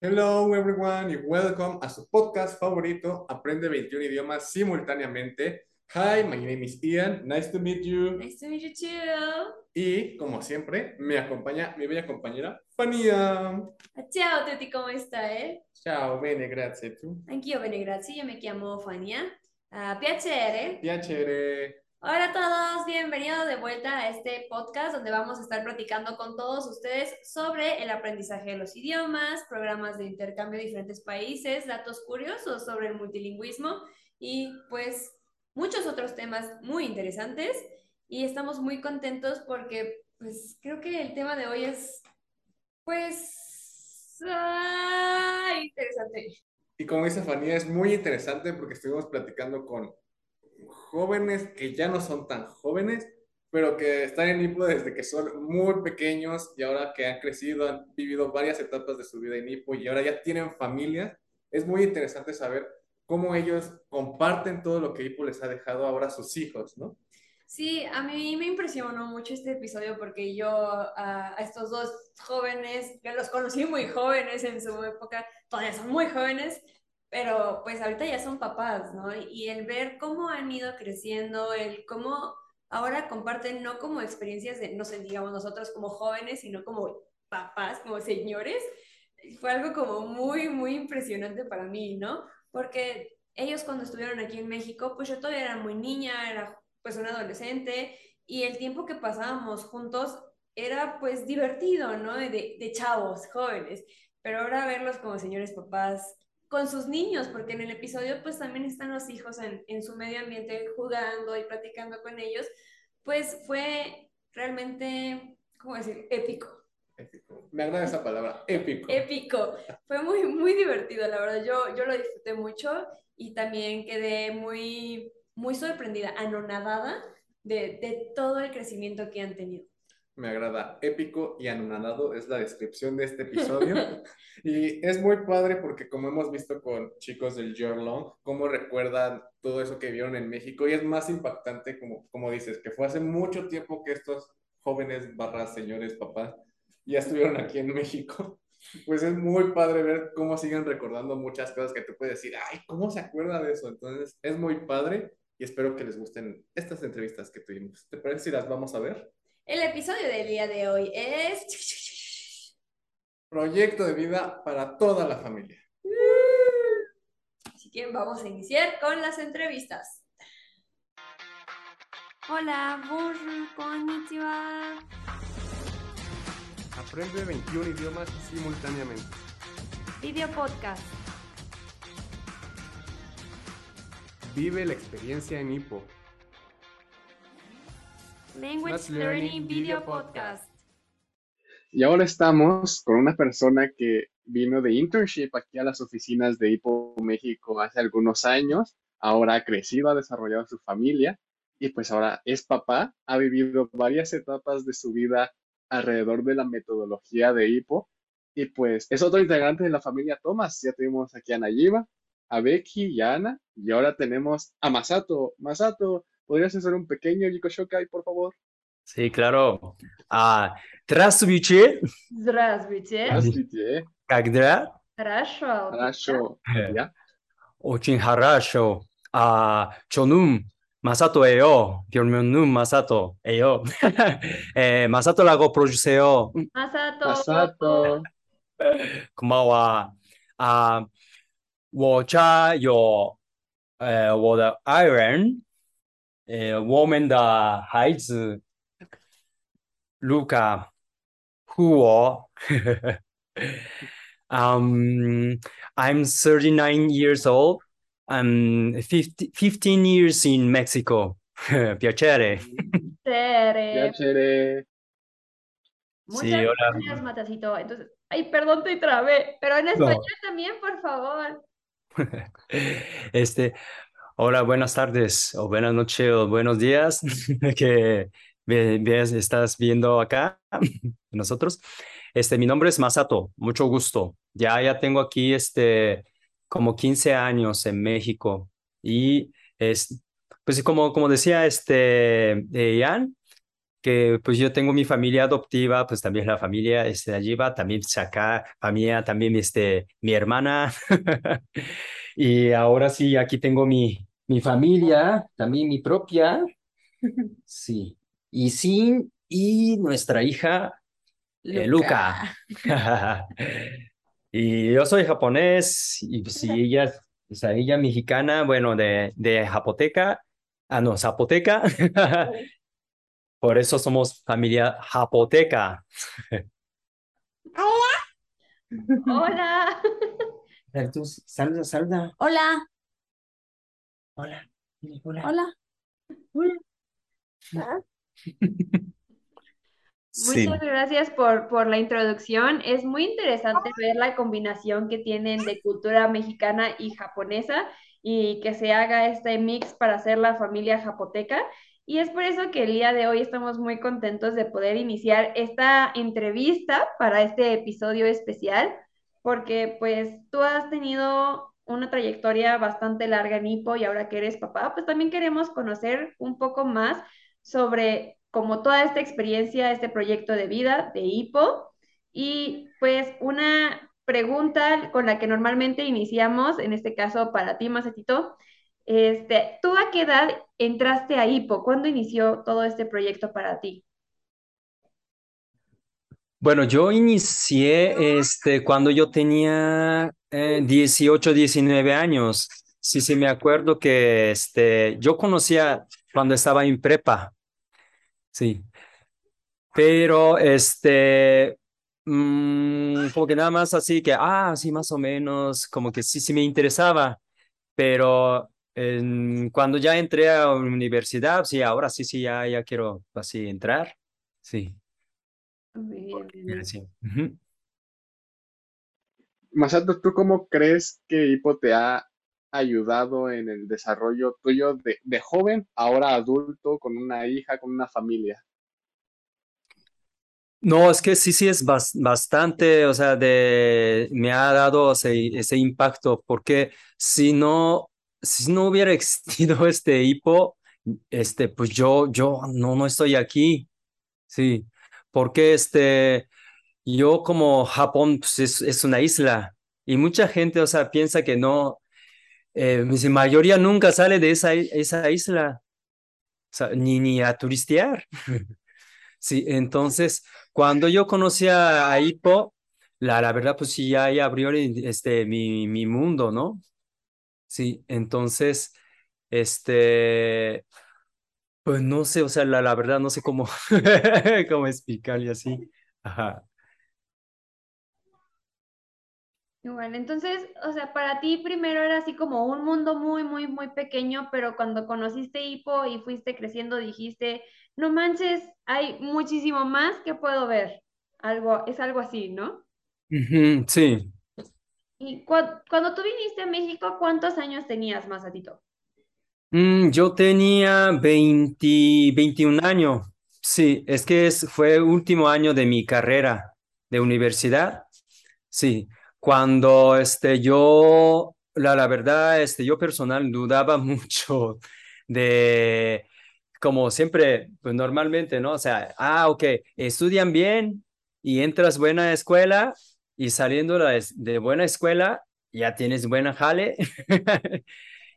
Hello everyone y welcome a su podcast favorito, Aprende 21 idiomas simultáneamente. Hi, my name is Ian, nice to meet you. Nice to meet you too. Y como siempre, me acompaña mi bella compañera Fania. Ciao tutti, come stai? Ciao, bene, grazie. Tu? Anch'io bene, grazie. Io mi chiamo Fania. Ah, piacere. Piacere. Hola a todos, bienvenidos de vuelta a este podcast donde vamos a estar platicando con todos ustedes sobre el aprendizaje de los idiomas, programas de intercambio de diferentes países, datos curiosos sobre el multilingüismo y pues muchos otros temas muy interesantes. Y estamos muy contentos porque pues creo que el tema de hoy es pues ah, interesante. Y como dice Fania, es muy interesante porque estuvimos platicando con jóvenes que ya no son tan jóvenes, pero que están en Nipo desde que son muy pequeños y ahora que han crecido, han vivido varias etapas de su vida en Nipo y ahora ya tienen familias. Es muy interesante saber cómo ellos comparten todo lo que Ipo les ha dejado ahora a sus hijos, ¿no? Sí, a mí me impresionó mucho este episodio porque yo a estos dos jóvenes, que los conocí muy jóvenes en su época, todavía son muy jóvenes, pero pues ahorita ya son papás, ¿no? Y el ver cómo han ido creciendo, el cómo ahora comparten no como experiencias de, no sé, digamos nosotros como jóvenes, sino como papás, como señores, fue algo como muy, muy impresionante para mí, ¿no? Porque ellos cuando estuvieron aquí en México, pues yo todavía era muy niña, era pues una adolescente, y el tiempo que pasábamos juntos era pues divertido, ¿no? De, de chavos, jóvenes, pero ahora verlos como señores papás, con sus niños, porque en el episodio pues también están los hijos en, en su medio ambiente jugando y platicando con ellos, pues fue realmente, ¿cómo decir? Épico. Épico. Me agrada esa palabra, épico. Épico. Fue muy, muy divertido, la verdad. Yo, yo lo disfruté mucho y también quedé muy, muy sorprendida, anonadada de, de todo el crecimiento que han tenido me agrada. Épico y anonadado es la descripción de este episodio. y es muy padre porque como hemos visto con chicos del Long, cómo recuerdan todo eso que vieron en México y es más impactante, como, como dices, que fue hace mucho tiempo que estos jóvenes barras señores papás ya estuvieron aquí en México. Pues es muy padre ver cómo siguen recordando muchas cosas que te puedes decir, ay, ¿cómo se acuerda de eso? Entonces es muy padre y espero que les gusten estas entrevistas que tuvimos. ¿Te parece si las vamos a ver? El episodio del día de hoy es... Proyecto de vida para toda la familia. Así que vamos a iniciar con las entrevistas. Hola, bonjour, konnichiwa. Aprende 21 idiomas simultáneamente. Video podcast. Vive la experiencia en Hippo. Language Learning Video Podcast. Y ahora estamos con una persona que vino de internship aquí a las oficinas de Hipo México hace algunos años. Ahora ha crecido, ha desarrollado su familia y pues ahora es papá. Ha vivido varias etapas de su vida alrededor de la metodología de Hipo. Y pues es otro integrante de la familia Thomas. Ya tenemos aquí a Nayiba, a Becky y a Ana. Y ahora tenemos a Masato. Masato, ¿Podrías hacer un pequeño Yikoshokai, por favor? Sí, claro. Здравствуйте. Здравствуйте. Здравствуйте. Когда? Хорошо. Хорошо. Очень хорошо. А, Чонум Масато Эо. Германум Масато Эо. Масато Лаго Масато. Масато. Кумава. А, 我家有呃我的爱人。呃，我们的孩子，Luca，和我，um, I'm 39 years old. I'm 50, 15 years in Mexico. Piacere. Piacere. Piacere. Muchas sí, gracias, Matacito. Entonces, ay, perdón, te trabé, pero en español no. también, por favor. este, Hola, buenas tardes o buenas noches o buenos días que estás viendo acá nosotros. Este, mi nombre es Masato, mucho gusto. Ya, ya tengo aquí este, como 15 años en México y es, pues como, como decía este, Ian, que pues yo tengo mi familia adoptiva, pues también la familia este, allí va, también acá, familia, también este, mi hermana. y ahora sí, aquí tengo mi, mi familia, también mi propia. Sí. Y sí, y nuestra hija, eh, Luca. y yo soy japonés, y pues si ella, o sea, ella mexicana, bueno, de, de Zapoteca, ah, no, Zapoteca. Por eso somos familia japoteca. Hola. Saluda, saluda. Hola. Hola. Hola. Hola. Hola. Muchas gracias por, por la introducción. Es muy interesante ver la combinación que tienen de cultura mexicana y japonesa y que se haga este mix para hacer la familia japoteca. Y es por eso que el día de hoy estamos muy contentos de poder iniciar esta entrevista para este episodio especial, porque pues tú has tenido una trayectoria bastante larga en Hipo y ahora que eres papá, pues también queremos conocer un poco más sobre como toda esta experiencia, este proyecto de vida de Hipo. Y pues una pregunta con la que normalmente iniciamos, en este caso para ti, Macetito, este, ¿tú a qué edad entraste a HIPO? ¿Cuándo inició todo este proyecto para ti? Bueno, yo inicié este, cuando yo tenía 18, eh, 19 años. Sí, sí, me acuerdo que este, yo conocía cuando estaba en prepa. Sí. Pero este, mm, como que nada más así que, ah, sí, más o menos, como que sí, sí me interesaba. Pero cuando ya entré a la universidad, sí, ahora sí, sí, ya, ya quiero así entrar. Sí. Sí. Masato, ¿tú cómo crees que Hipo te ha ayudado en el desarrollo tuyo de, de joven, ahora adulto, con una hija, con una familia? No, es que sí, sí es bastante, o sea, de, me ha dado ese, ese impacto, porque si no, si no hubiera existido este hipo, este, pues yo, yo no, no estoy aquí. Sí, porque este, yo como Japón pues es, una isla y mucha gente, o sea, piensa que no, eh, mayoría nunca sale de esa, esa isla, o sea, ni, ni a turistear. sí, entonces, cuando yo conocí a, a la, la verdad, pues sí, ya, ya abrió este, mi, mi mundo, ¿no? Sí, entonces, este, pues no sé, o sea, la, la verdad no sé cómo, cómo explicarle así. Ajá. Bueno, entonces, o sea, para ti primero era así como un mundo muy, muy, muy pequeño, pero cuando conociste Hipo y fuiste creciendo, dijiste, no manches, hay muchísimo más que puedo ver. Algo, es algo así, ¿no? sí. Y cuando tú viniste a México, ¿cuántos años tenías, Masatito? Mm, yo tenía 20, 21 años. Sí, es que es, fue último año de mi carrera de universidad. Sí, cuando este, yo, la, la verdad, este, yo personal dudaba mucho de, como siempre, pues normalmente, ¿no? O sea, ah, ok, estudian bien y entras buena escuela y saliendo de buena escuela, ya tienes buena jale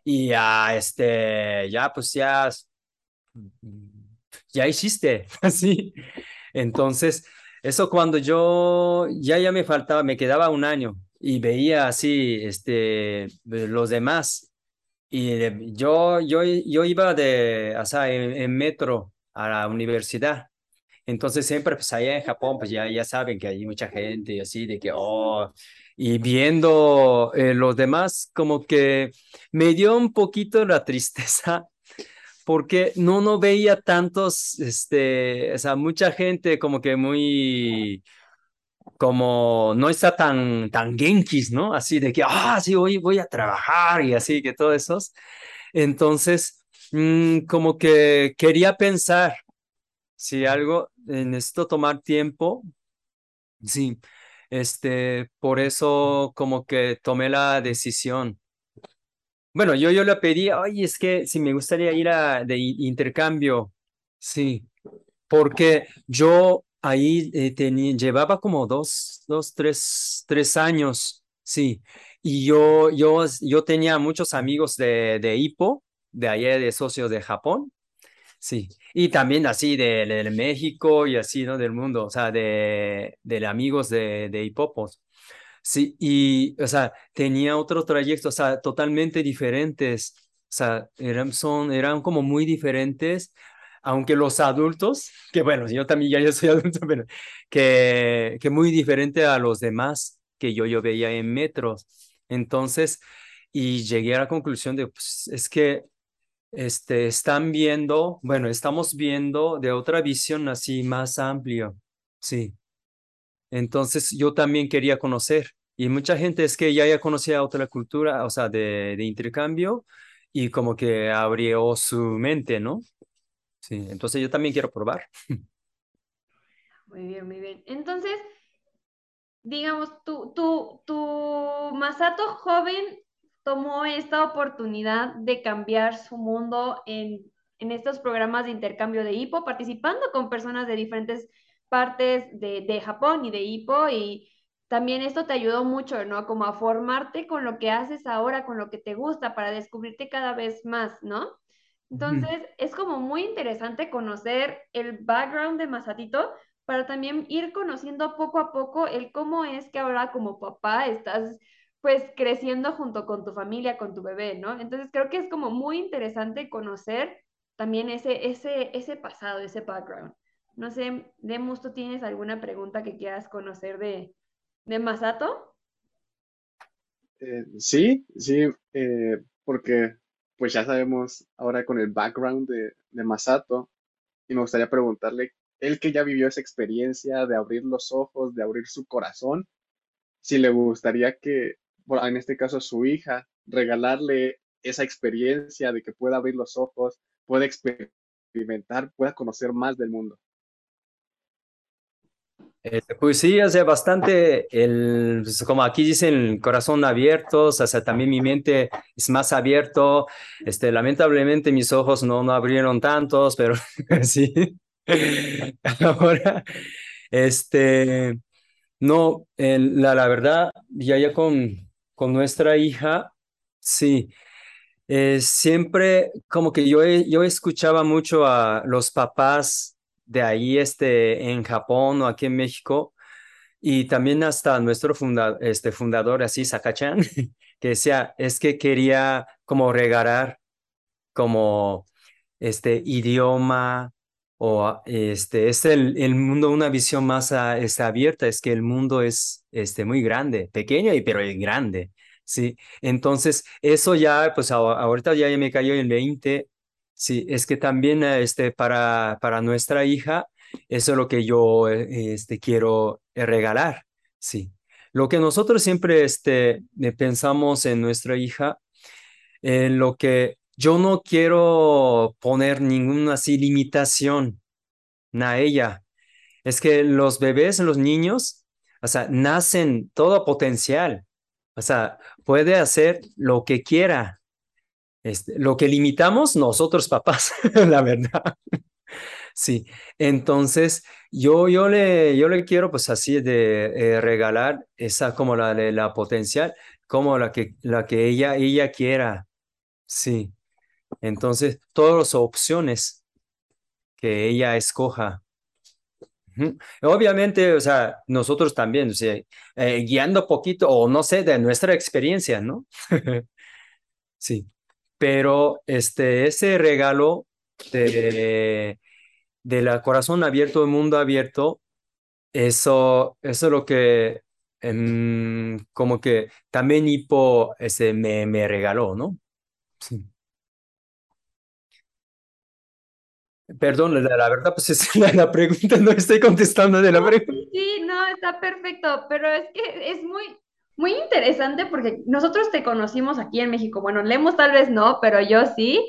y ya, este, ya pues ya, ya hiciste, así. Entonces, eso cuando yo, ya, ya me faltaba, me quedaba un año y veía así, este, los demás. Y yo, yo, yo iba de, o sea, en metro a la universidad entonces siempre, pues allá en Japón, pues ya, ya saben que hay mucha gente y así, de que, oh, y viendo eh, los demás, como que me dio un poquito la tristeza, porque no, no veía tantos, este, o sea, mucha gente como que muy, como no está tan, tan genkis, ¿no? Así de que, ah, sí, hoy voy a trabajar y así, que todos esos. Entonces, mm, como que quería pensar si algo, eh, necesito tomar tiempo. Sí, este, por eso como que tomé la decisión. Bueno, yo, yo le pedí, ay, es que si me gustaría ir a de intercambio, sí, porque yo ahí eh, tenía, llevaba como dos, dos, tres, tres años, sí, y yo, yo, yo tenía muchos amigos de, de Hippo, de allá de socios de Japón, sí, y también así de, de México y así, ¿no? Del mundo, o sea, de, de amigos de, de Hipopos. Sí, y, o sea, tenía otro trayecto, o sea, totalmente diferentes, o sea, eran, son, eran como muy diferentes, aunque los adultos, que bueno, yo también ya yo soy adulto, pero que, que muy diferente a los demás que yo, yo veía en metros. Entonces, y llegué a la conclusión de, pues, es que este, están viendo, bueno, estamos viendo de otra visión así más amplio, sí. Entonces yo también quería conocer. Y mucha gente es que ya ya conocía otra cultura, o sea, de, de intercambio y como que abrió su mente, ¿no? Sí, entonces yo también quiero probar. Muy bien, muy bien. Entonces, digamos, tu, tu, tu Masato joven tomó esta oportunidad de cambiar su mundo en, en estos programas de intercambio de hipo, participando con personas de diferentes partes de, de Japón y de Hippo y también esto te ayudó mucho, ¿no? Como a formarte con lo que haces ahora, con lo que te gusta, para descubrirte cada vez más, ¿no? Entonces, es como muy interesante conocer el background de Masatito para también ir conociendo poco a poco el cómo es que ahora como papá estás pues creciendo junto con tu familia, con tu bebé, ¿no? Entonces, creo que es como muy interesante conocer también ese, ese, ese pasado, ese background. No sé, Demus, ¿tú tienes alguna pregunta que quieras conocer de, de Masato? Eh, sí, sí, eh, porque pues ya sabemos ahora con el background de, de Masato y me gustaría preguntarle, él que ya vivió esa experiencia de abrir los ojos, de abrir su corazón, si le gustaría que, en este caso su hija, regalarle esa experiencia de que pueda abrir los ojos, pueda experimentar, pueda conocer más del mundo. Este, pues sí, hace bastante, el, pues, como aquí dicen, corazón abierto, o sea, también mi mente es más abierto. Este, lamentablemente mis ojos no, no abrieron tantos, pero sí. Ahora, este, no, la, la verdad, ya ya con, con nuestra hija, sí. Eh, siempre como que yo, yo escuchaba mucho a los papás de ahí este, en Japón o aquí en México, y también hasta nuestro funda, este, fundador, así, Sakachan, que decía, es que quería como regalar como este idioma o este, es el, el mundo una visión más a, este, abierta, es que el mundo es este, muy grande, pequeño, y, pero grande, ¿sí? Entonces, eso ya, pues ahorita ya me cayó el 20 Sí, es que también este, para, para nuestra hija, eso es lo que yo eh, este, quiero eh, regalar. Sí. Lo que nosotros siempre este, pensamos en nuestra hija, en lo que yo no quiero poner ninguna así limitación a ella. Es que los bebés, los niños, o sea, nacen todo potencial. O sea, puede hacer lo que quiera. Este, lo que limitamos nosotros papás, la verdad. Sí, entonces yo, yo, le, yo le quiero pues así de eh, regalar esa como la la potencial, como la que, la que ella, ella quiera. Sí, entonces todas las opciones que ella escoja. Obviamente, o sea, nosotros también, o sea, eh, guiando poquito o no sé, de nuestra experiencia, ¿no? sí pero este, ese regalo de, de la corazón abierto, el mundo abierto, eso, eso es lo que em, como que también Hippo ese, me, me regaló, ¿no? Sí. Perdón, la, la, verdad, pues es la, la, pregunta, no estoy contestando de la pregunta. Sí, no, está perfecto, pero es que es muy, muy interesante porque nosotros te conocimos aquí en México. Bueno, Lemos tal vez no, pero yo sí.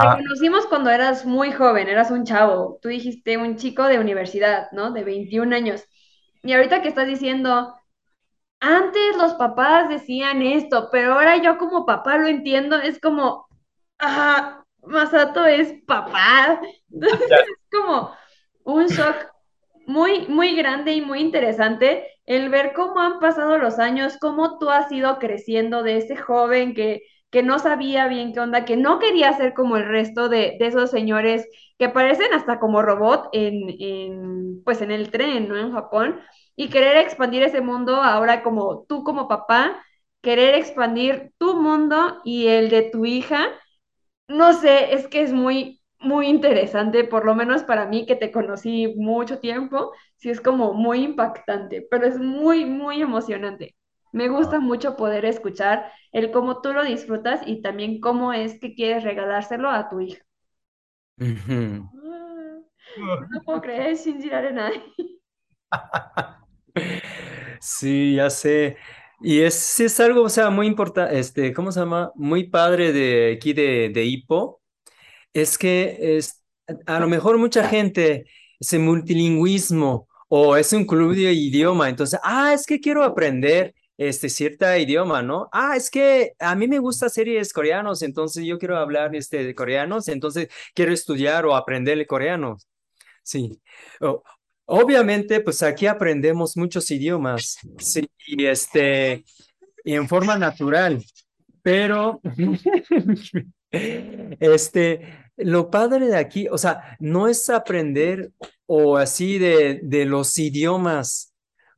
Te conocimos cuando eras muy joven, eras un chavo. Tú dijiste un chico de universidad, ¿no? De 21 años. Y ahorita que estás diciendo, antes los papás decían esto, pero ahora yo como papá lo entiendo, es como, ah, Masato es papá. Entonces es como, un shock muy, muy grande y muy interesante el ver cómo han pasado los años, cómo tú has ido creciendo de ese joven que, que no sabía bien qué onda, que no quería ser como el resto de, de esos señores que parecen hasta como robot en, en, pues en el tren, ¿no? En Japón, y querer expandir ese mundo ahora como tú como papá, querer expandir tu mundo y el de tu hija no sé, es que es muy, muy interesante, por lo menos para mí que te conocí mucho tiempo, sí es como muy impactante, pero es muy, muy emocionante. Me gusta mucho poder escuchar el cómo tú lo disfrutas y también cómo es que quieres regalárselo a tu hija. Ah, No puedo creer, Shinji Arenai. Sí, ya sé. Y es, es algo, o sea, muy importante, este, ¿cómo se llama? Muy padre de aquí de, de Hippo. Es que es, a lo mejor mucha gente, ese multilingüismo o es un club de idioma, entonces, ah, es que quiero aprender este cierta idioma, ¿no? Ah, es que a mí me gusta series coreanos, entonces yo quiero hablar este de coreanos, entonces quiero estudiar o aprender el coreano. Sí. Obviamente, pues aquí aprendemos muchos idiomas, sí, y este, y en forma natural, pero este, lo padre de aquí, o sea, no es aprender o así de, de los idiomas,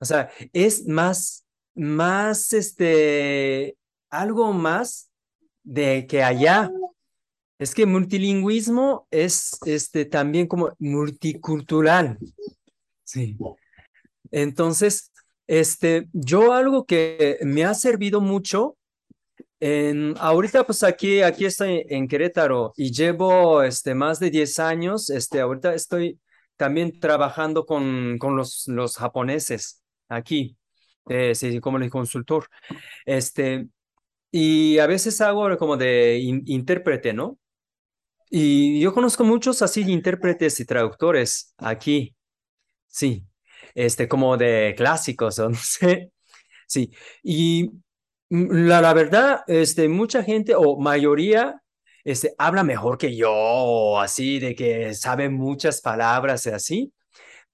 o sea, es más, más, este, algo más de que allá. Es que multilingüismo es este, también como multicultural. Sí. Entonces, este, yo algo que me ha servido mucho, en, ahorita pues aquí, aquí estoy en Querétaro y llevo este, más de 10 años, este, ahorita estoy también trabajando con, con los, los japoneses aquí, eh, sí, como el consultor, este, y a veces hago como de in- intérprete, ¿no? Y yo conozco muchos así intérpretes y traductores aquí, sí, este, como de clásicos, no sé, sí. Y la, la verdad, este, mucha gente o mayoría, este, habla mejor que yo, así, de que sabe muchas palabras y así,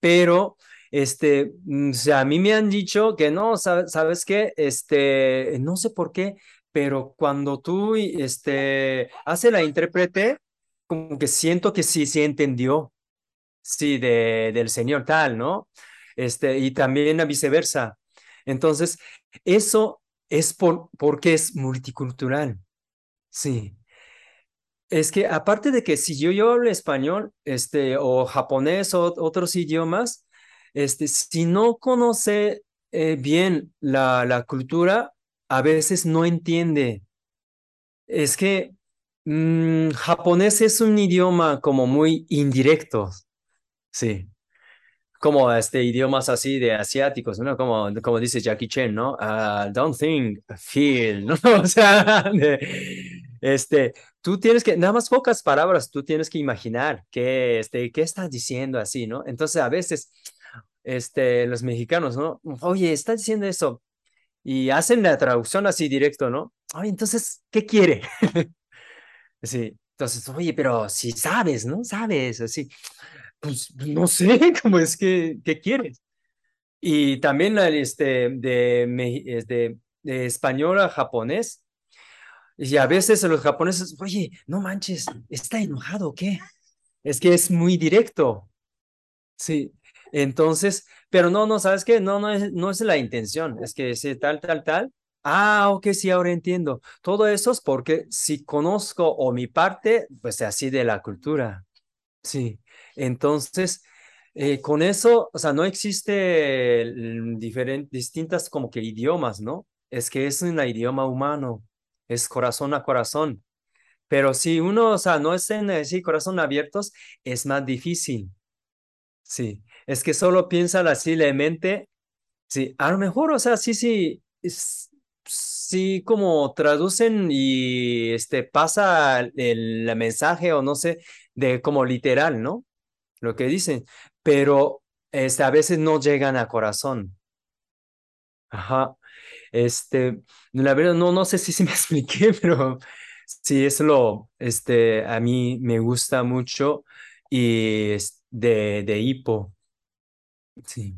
pero, este, mm, a mí me han dicho que no, ¿sabes, qué? Este, no sé por qué, pero cuando tú, este, hace la intérprete, como que siento que sí, sí entendió, sí, de, del señor tal, ¿no? Este, y también a viceversa. Entonces, eso es por, porque es multicultural, sí. Es que aparte de que si yo, yo hablo español, este, o japonés o otros idiomas, este, si no conoce eh, bien la, la cultura, a veces no entiende. Es que mm, japonés es un idioma como muy indirecto, sí. Como este idiomas así de asiáticos, ¿no? Como, como dice Jackie Chan, ¿no? Ah, don't think, feel, ¿no? O sea, de- este, tú tienes que, nada más pocas palabras, tú tienes que imaginar qué, este, qué estás diciendo así, ¿no? Entonces, a veces, este, los mexicanos, ¿no? Oye, está diciendo eso y hacen la traducción así directo, ¿no? Oye, entonces, ¿qué quiere? Sí, entonces, oye, pero si sabes, ¿no? Sabes, así, pues no sé, cómo es que, ¿qué quieres? Y también este, de, de español a japonés, y a veces los japoneses, oye, no manches, ¿está enojado qué? Es que es muy directo, sí. Entonces, pero no, no, ¿sabes qué? No, no es, no es la intención, es que sí, tal, tal, tal. Ah, ok, sí, ahora entiendo. Todo eso es porque si conozco o mi parte, pues así de la cultura. Sí, entonces, eh, con eso, o sea, no existe diferentes, distintas como que idiomas, ¿no? Es que es un idioma humano, es corazón a corazón. Pero si uno, o sea, no es en así corazón abiertos, es más difícil. Sí, es que solo piensan así la mente. Sí, a lo mejor, o sea, sí, sí, sí, como traducen y este pasa el, el mensaje o no sé, de como literal, ¿no? Lo que dicen, pero este, a veces no llegan a corazón. Ajá. Este, la verdad, no, no sé si, si me expliqué, pero sí, es lo, este, a mí me gusta mucho y, de, de hipo. Sí.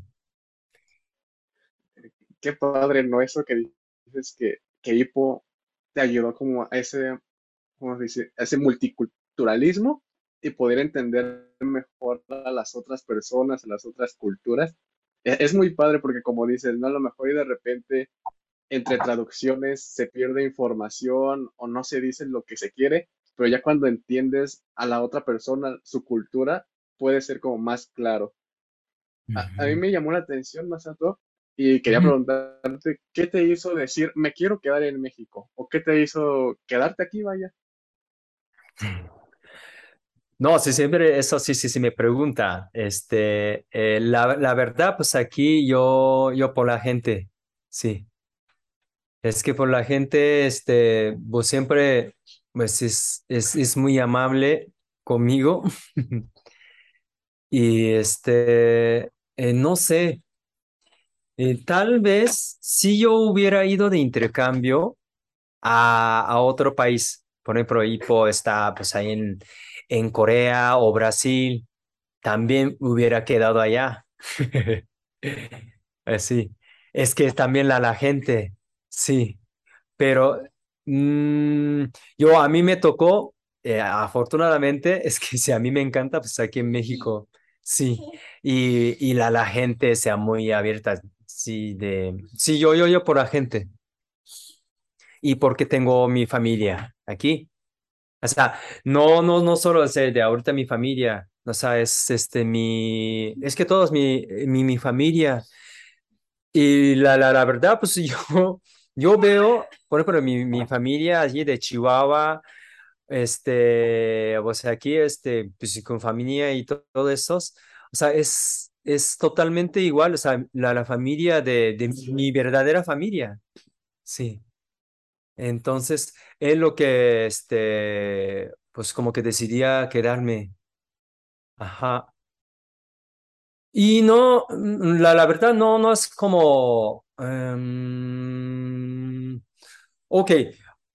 Qué padre, ¿no? Eso que dices que, que Hippo te ayudó como a ese, ¿cómo se dice? A ese multiculturalismo y poder entender mejor a las otras personas, a las otras culturas. E- Es muy padre porque como dices, ¿no? A lo mejor y de repente entre traducciones se pierde información o no se dice lo que se quiere, pero ya cuando entiendes a la otra persona, su cultura, puede ser como más claro. A, a mí me llamó la atención, Masato, y quería preguntarte, ¿qué te hizo decir, me quiero quedar en México? ¿O qué te hizo quedarte aquí, vaya? No, sí, siempre eso sí, sí, sí me pregunta. Este, eh, la, la verdad, pues aquí yo, yo por la gente, sí. Es que por la gente, este, pues siempre, pues es, es, es muy amable conmigo. Y este, eh, no sé, eh, tal vez si yo hubiera ido de intercambio a, a otro país, por ejemplo, Ipo está pues ahí en, en Corea o Brasil, también hubiera quedado allá. Así, es que también la, la gente, sí. Pero mm, yo a mí me tocó, eh, afortunadamente, es que si a mí me encanta, pues aquí en México, sí, y, y la, la gente sea muy abierta, sí, de, sí, yo, yo, yo por la gente, y porque tengo mi familia aquí. O sea, no, no, no solo de ahorita mi familia, o sea, es este mi, es que todos mi, mi, mi familia. Y la, la, la verdad, pues yo, yo veo, por ejemplo, mi, mi familia allí de Chihuahua, este, o sea, aquí, este, pues con familia y to- todo eso, o sea, es, es totalmente igual, o sea, la, la familia de, de mi verdadera familia, sí. Entonces, es lo que, este, pues como que decidía quedarme, ajá. Y no, mm, la, verdad no, no es como, em, ok,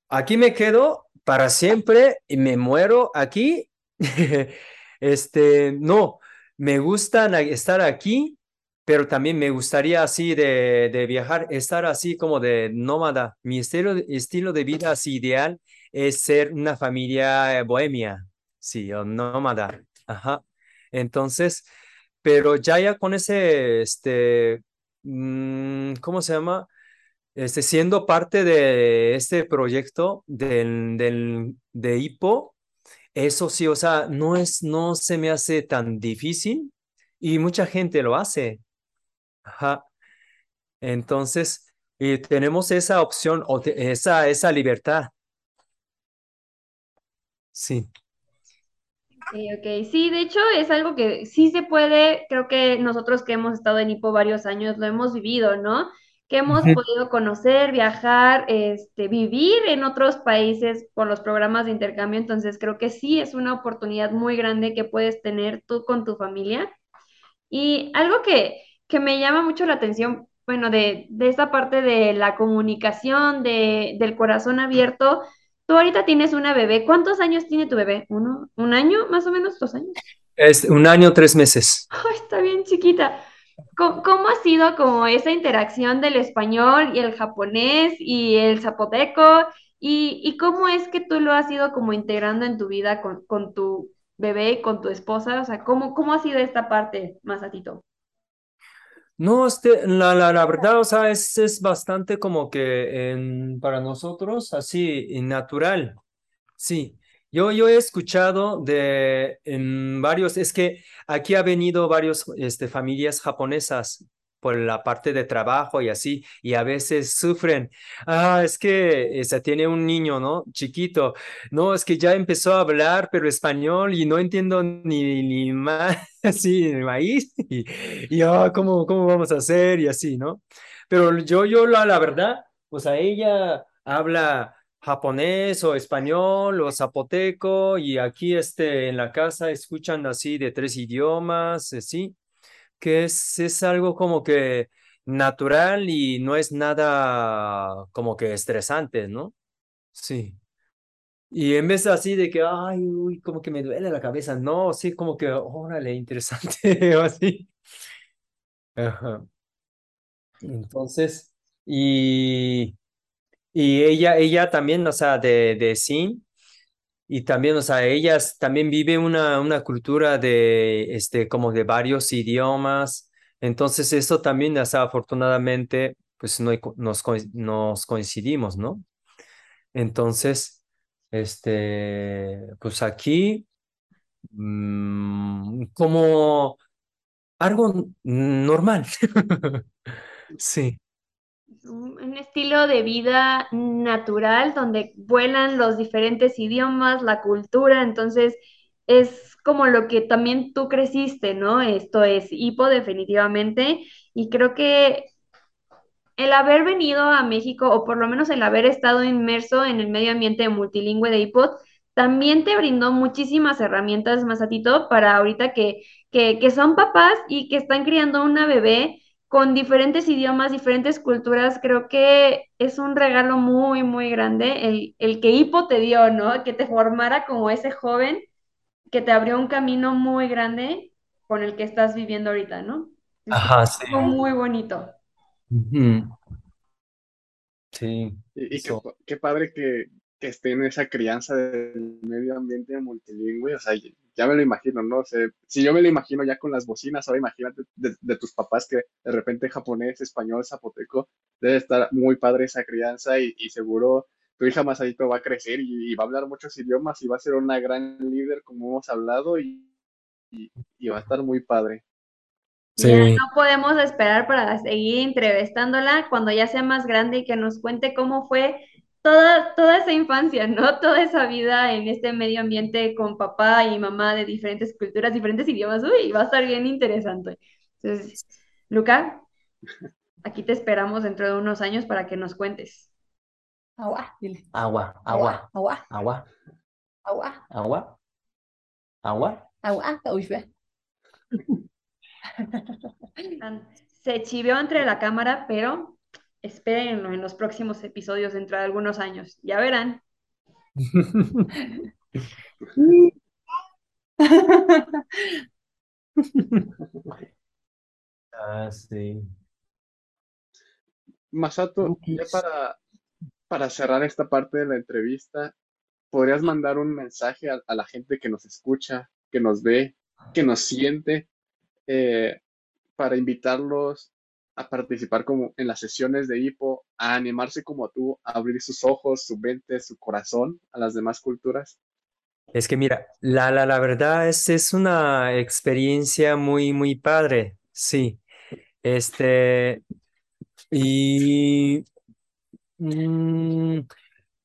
aquí me quedo para siempre y me muero aquí. Este, no, me gusta estar aquí, pero también me gustaría así de, de viajar, estar así como de nómada. Mi estilo, estilo de vida así ideal es ser una familia eh, bohemia, sí, o nómada. Ajá. Entonces, pero ya ya con ese, este, mm, ¿cómo se llama? Este, siendo parte de este proyecto del, del, de HIPO, eso sí, o sea, no es, no se me hace tan difícil y mucha gente lo hace. Ajá. Entonces, y tenemos esa opción o te- esa, esa libertad. Sí. Ok, ok. Sí, de hecho es algo que sí se puede, creo que nosotros que hemos estado en Ipo varios años lo hemos vivido, ¿no? Que hemos podido conocer, viajar, este, vivir en otros países con los programas de intercambio, entonces creo que sí es una oportunidad muy grande que puedes tener tú con tu familia. Y algo que, que me llama mucho la atención, bueno, de, de esta parte de la comunicación, de, del corazón abierto, tú ahorita tienes una bebé. ¿Cuántos años tiene tu bebé? ¿Uno? ¿Un año? ¿Más o menos? ¿Dos años? Es un año, tres meses. Está bien chiquita. ¿Cómo, cómo ha sido como esa interacción del español y el japonés y el zapoteco? ¿Y, y cómo es que tú lo has ido como integrando en tu vida con, con tu bebé y con tu esposa? O sea, ¿cómo, cómo ha sido esta parte, Masatito? No, este, la, la, la verdad, o sea, es, es bastante como que en, para nosotros así natural. Sí, yo, yo he escuchado de en varios, es que aquí ha venido varios este, familias japonesas por la parte de trabajo y así, y a veces sufren. Ah, es que esa tiene un niño, ¿no? Chiquito. No, es que ya empezó a hablar, pero español y no entiendo ni, ni más, así, maíz. Y, y ah, ¿cómo, cómo vamos a hacer? Y así, ¿no? Pero yo, yo, la, la verdad, pues a ella habla japonés o español o zapoteco y aquí este, en la casa escuchan así de tres idiomas, sí, que es, es algo como que natural y no es nada como que estresante, ¿no? Sí. Y en vez así de que, ay, uy, como que me duele la cabeza, no, sí, como que, órale, interesante, o así. Ajá. Entonces, y, y ella, ella también, o sea, de, de Sin, y también, o sea, ella también vive una, una cultura de, este, como de varios idiomas. Entonces, eso también, o sea, afortunadamente, pues no, nos, nos coincidimos, ¿no? Entonces, este, pues aquí, mm, como algo normal. Sí. Un estilo de vida natural donde vuelan los diferentes idiomas, la cultura, entonces es como lo que también tú creciste, ¿no? Esto es hipo definitivamente y creo que el haber venido a México o por lo menos el haber estado inmerso en el medio ambiente multilingüe de iPod también te brindó muchísimas herramientas, Masatito, para ahorita que, que, que son papás y que están criando una bebé con diferentes idiomas, diferentes culturas, creo que es un regalo muy, muy grande el, el que Hipo te dio, ¿no? Que te formara como ese joven que te abrió un camino muy grande con el que estás viviendo ahorita, ¿no? Ajá, sí. Muy bonito. Sí. Y, qué, qué, padre que, que esté en esa crianza del medio ambiente multilingüe, o sea, ya me lo imagino, ¿no? O sea, si yo me lo imagino ya con las bocinas, ahora imagínate de, tus papás que de repente japonés, español, zapoteco, debe estar muy padre esa crianza y, seguro tu hija más adito va a crecer y, va a hablar muchos idiomas y va a ser una gran líder como hemos hablado y, y va a estar muy padre. Sí. no podemos esperar para seguir entrevistándola cuando ya sea más grande y que nos cuente cómo fue toda, toda esa infancia, ¿no? Toda esa vida en este medio ambiente con papá y mamá de diferentes culturas, diferentes idiomas. Uy, va a estar bien interesante. Entonces, Luca, aquí te esperamos dentro de unos años para que nos cuentes. Agua, dile. Agua, agua. Agua. Agua. Agua. Agua. Agua. Agua. Uy, ve. Se chiveó entre la cámara, pero espérenlo en los próximos episodios dentro de algunos años. Ya verán. ah, sí. Masato, ya para, para cerrar esta parte de la entrevista, ¿podrías mandar un mensaje a, la gente que nos escucha, que nos ve, que nos siente, eh, para invitarlos a participar como en las sesiones de hipo, a animarse como tú, a abrir sus ojos, su mente, su corazón a las demás culturas? Es que mira, la, la, la verdad es, es una experiencia muy, muy padre, sí. Este, y mm,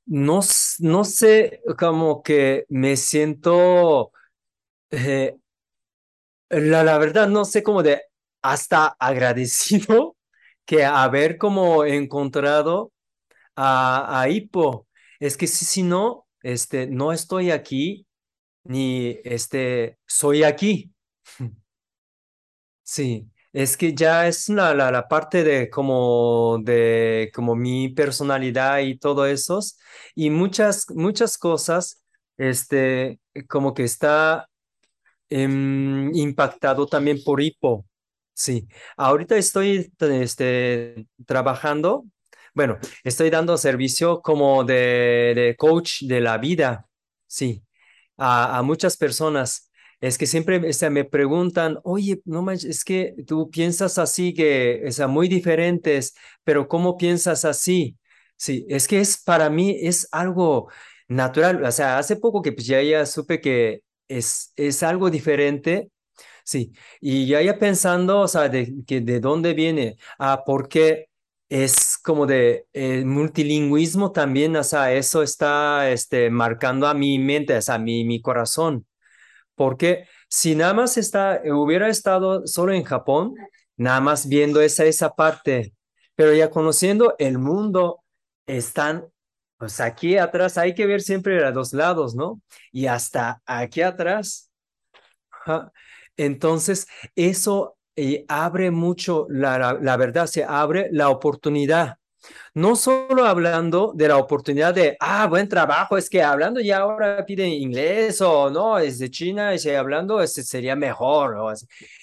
no, no sé, como que me siento, eh, la, la verdad, no sé cómo de hasta agradecido que haber como encontrado a, a Hippo. Es que si, si no, este, no estoy aquí, ni este, soy aquí. Sí, es que ya es la, la, parte de como, de como mi personalidad y todo eso, y muchas, muchas cosas, este, como que está em, impactado también por hipo. Sí, ahorita estoy este, trabajando, bueno, estoy dando servicio como de, de coach de la vida, sí, a, a, muchas personas. Es que siempre este, me preguntan, oye, no manches, es que tú piensas así, que o muy diferentes, pero ¿cómo piensas así? Sí, es que es para mí es algo natural. O sea, hace poco que pues ya, ya supe que es, es algo diferente Sí, y ya ya pensando, o sea, de, que de dónde viene, ah, porque es como de eh, multilingüismo también, o sea, eso está este, marcando a mi mente, o sea, mi, mi corazón. Porque si nada más está, hubiera estado solo en Japón, nada más viendo esa, esa parte, pero ya conociendo el mundo, están, pues aquí atrás, hay que ver siempre a dos lados, ¿no? Y hasta aquí atrás. Entonces, eso eh, abre mucho, la, verdad, se abre la oportunidad. no solo hablando de la oportunidad de, ah, buen trabajo, es que hablando ya ahora piden inglés o no, es de China y hablando este sería mejor. O.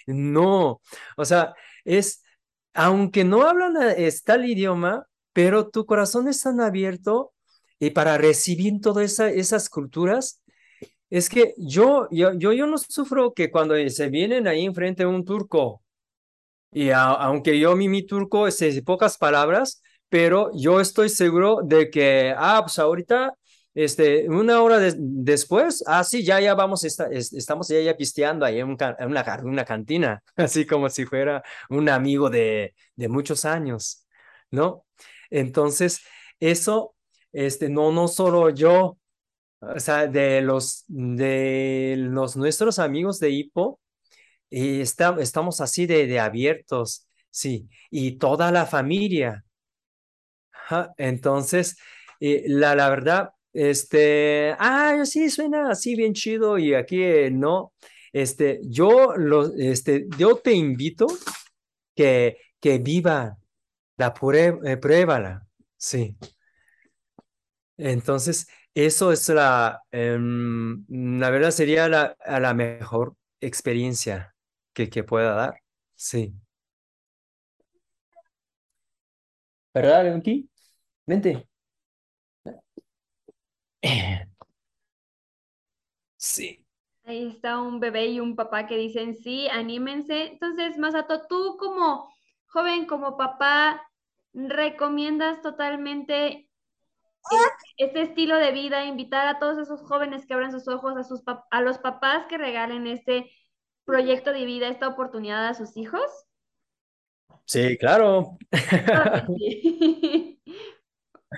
No, o sea, es, aunque no hablan está el idioma, pero tu corazón está abierto y para recibir todas esa, esas culturas, es que yo, yo, yo, yo no sufro que cuando se vienen ahí enfrente un turco, y aunque yo mi, turco es de pocas palabras, pero yo estoy seguro de que, ah, pues ahorita, este, una hora después, ah, sí, ya, ya vamos, estamos ya, ya pisteando ahí en, en una, una cantina, así como si fuera un amigo de, de muchos años, ¿no? Entonces, eso, este, no, no solo yo, o sea, de los, de los nuestros amigos de Hipo, y estamos así de, de abiertos, sí, y toda la familia. Entonces, eh, la, la verdad, este, ah, sí, suena así bien chido y aquí eh, no. Este, yo, lo, este, yo te invito que, que viva la prueba, eh, pruébala, sí. Entonces, eso es la, em, la verdad sería la, la mejor experiencia que, que pueda dar, sí. ¿Verdad, Leonki? Vente. Sí. Ahí está un bebé y un papá que dicen sí, anímense. Entonces, Masato, tú como joven, como papá, ¿recomiendas totalmente este estilo de vida, invitar a todos esos jóvenes que abran sus ojos, a, sus a los papás que regalen este proyecto de vida, esta oportunidad a sus hijos? Sí, claro.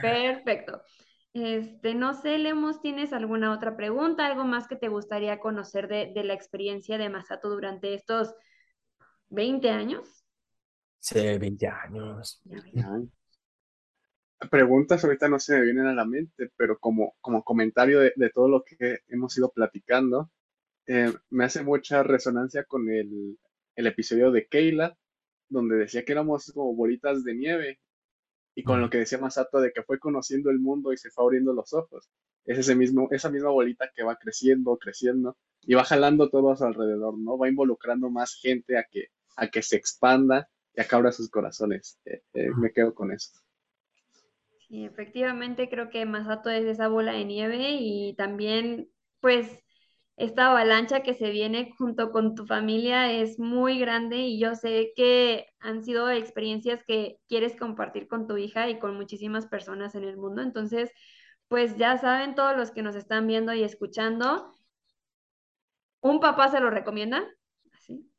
Perfecto. Este, no sé, Lemos, ¿tienes alguna otra pregunta? ¿Algo más que te gustaría conocer de, la experiencia de Masato durante estos 20 años? Sí, 20 años. Preguntas ahorita no se me vienen a la mente, pero como, como comentario de, todo lo que hemos ido platicando, eh, me hace mucha resonancia con el, el episodio de Keila, donde decía que éramos como bolitas de nieve y con lo que decía Masato de que fue conociendo el mundo y se fue abriendo los ojos. Es ese mismo, esa misma bolita que va creciendo, creciendo y va jalando todo a su alrededor, ¿no? Va involucrando más gente a que, a que se expanda y a que abra sus corazones. Eh, eh, me quedo con eso. Sí, efectivamente creo que Masato es esa bola de nieve y también, pues, esta avalancha que se viene junto con tu familia es muy grande y yo sé que han sido experiencias que quieres compartir con tu hija y con muchísimas personas en el mundo. Entonces, pues ya saben todos los que nos están viendo y escuchando, un papá se lo recomienda, así,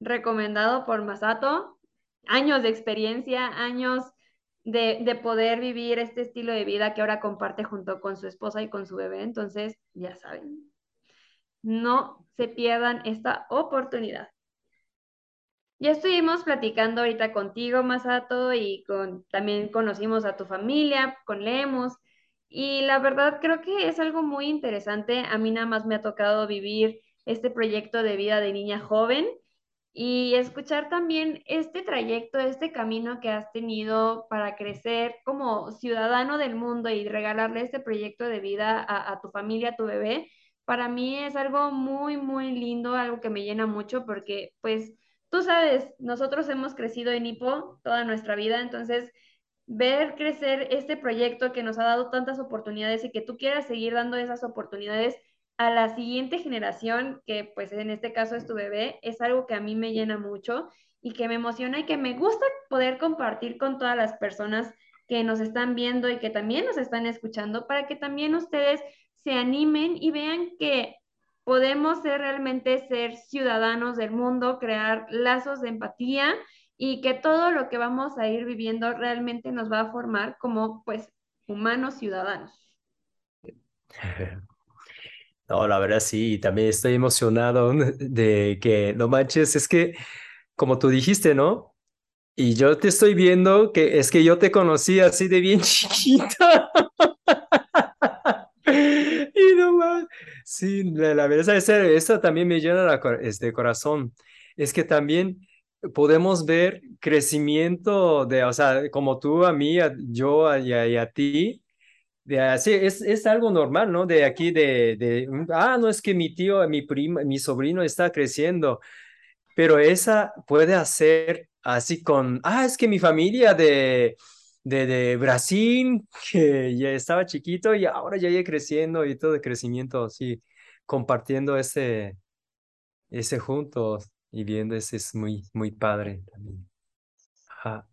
recomendado por Masato, años de experiencia, años de, de, poder vivir este estilo de vida que ahora comparte junto con su esposa y con su bebé. Entonces, ya saben, no se pierdan esta oportunidad. Ya estuvimos platicando ahorita contigo, Masato, y con, también conocimos a tu familia, con Lemos, y la verdad creo que es algo muy interesante. A mí nada más me ha tocado vivir este proyecto de vida de niña joven y escuchar también este trayecto, este camino que has tenido para crecer como ciudadano del mundo y regalarle este proyecto de vida a, tu familia, a tu bebé para mí es algo muy, muy lindo, algo que me llena mucho porque, pues, tú sabes, nosotros hemos crecido en Hipo toda nuestra vida, entonces ver crecer este proyecto que nos ha dado tantas oportunidades y que tú quieras seguir dando esas oportunidades a la siguiente generación, que pues en este caso es tu bebé, es algo que a mí me llena mucho y que me emociona y que me gusta poder compartir con todas las personas que nos están viendo y que también nos están escuchando para que también ustedes se animen y vean que podemos ser realmente ser ciudadanos del mundo, crear lazos de empatía y que todo lo que vamos a ir viviendo realmente nos va a formar como pues humanos ciudadanos. No, la verdad sí, también estoy emocionado de que, no manches, es que, como tú dijiste, ¿no? Y yo te estoy viendo que es que yo te conocí así de bien chiquita. Y no más. Sí, la, verdad, eso también me llena la, este corazón. Es que también podemos ver crecimiento de, o sea, como tú a mí, yo a, y a ti. Es, es algo normal, ¿no? De aquí, de, de, ah, no es que mi tío, mi primo, mi sobrino está creciendo, pero esa puede hacer así con, ah, es que mi familia de, de, de Brasil, que ya estaba chiquito y ahora ya iba creciendo y todo de crecimiento, así, compartiendo ese, ese juntos y viendo ese es muy, muy padre también. Ajá.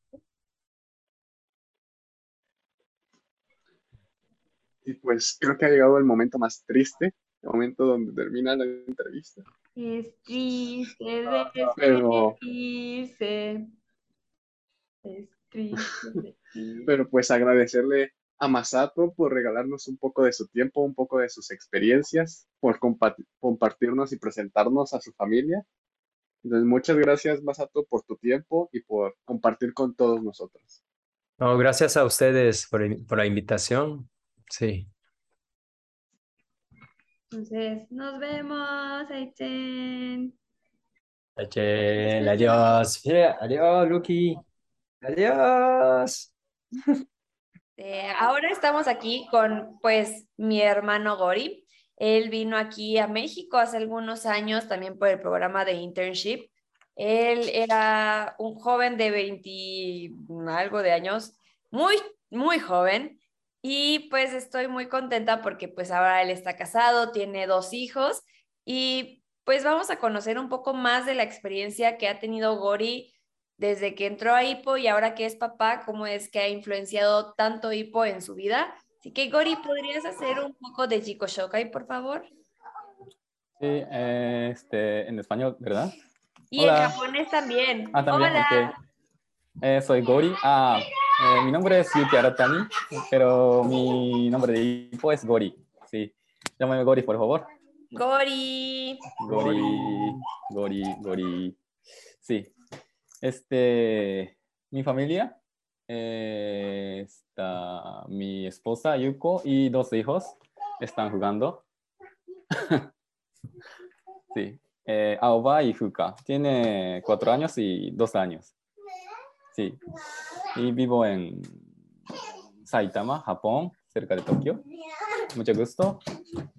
Y pues creo que ha llegado el momento más triste, el momento donde termina la entrevista. Es triste Pero- despedirse. Es triste. Pero pues agradecerle a Masato por regalarnos un poco de su tiempo, un poco de sus experiencias, por compa- compartirnos y presentarnos a su familia. Entonces, muchas gracias, Masato, por tu tiempo y por compartir con todos nosotros. No, gracias a ustedes por, por la invitación. Sí. Entonces, nos vemos, Aichen. Achel, adiós. Yeah, adiós, Lucky. Adiós. Eh, ahora estamos aquí con, pues, mi hermano Gori. Él vino aquí a México hace algunos años también por el programa de internship. Él era un joven de 20 algo de años, muy, muy joven. Y pues estoy muy contenta porque pues ahora él está casado, tiene dos hijos y pues vamos a conocer un poco más de la experiencia que ha tenido Gori desde que entró a Hippo y ahora que es papá, cómo es que ha influenciado tanto Hippo en su vida. Así que Gori, ¿podrías hacer un poco de Chico Shokai, por favor? Sí, eh, este, en español, ¿verdad? Y Hola. en japonés también. Ah, también, Hola. Eh, soy Gori. Ah, eh, mi nombre es Yuki Aratani, pero mi nombre de hipo es Gori. Sí, llámame Gori, por favor. Gori. Gori, Gori, Gori. Sí. Este, mi familia eh, está mi esposa Yuko y dos hijos están jugando. sí. Eh, Aoba y Fuka. Tiene cuatro años y dos años. Sí. Y vivo en Saitama, Japón, cerca de Tokio. Mucho gusto.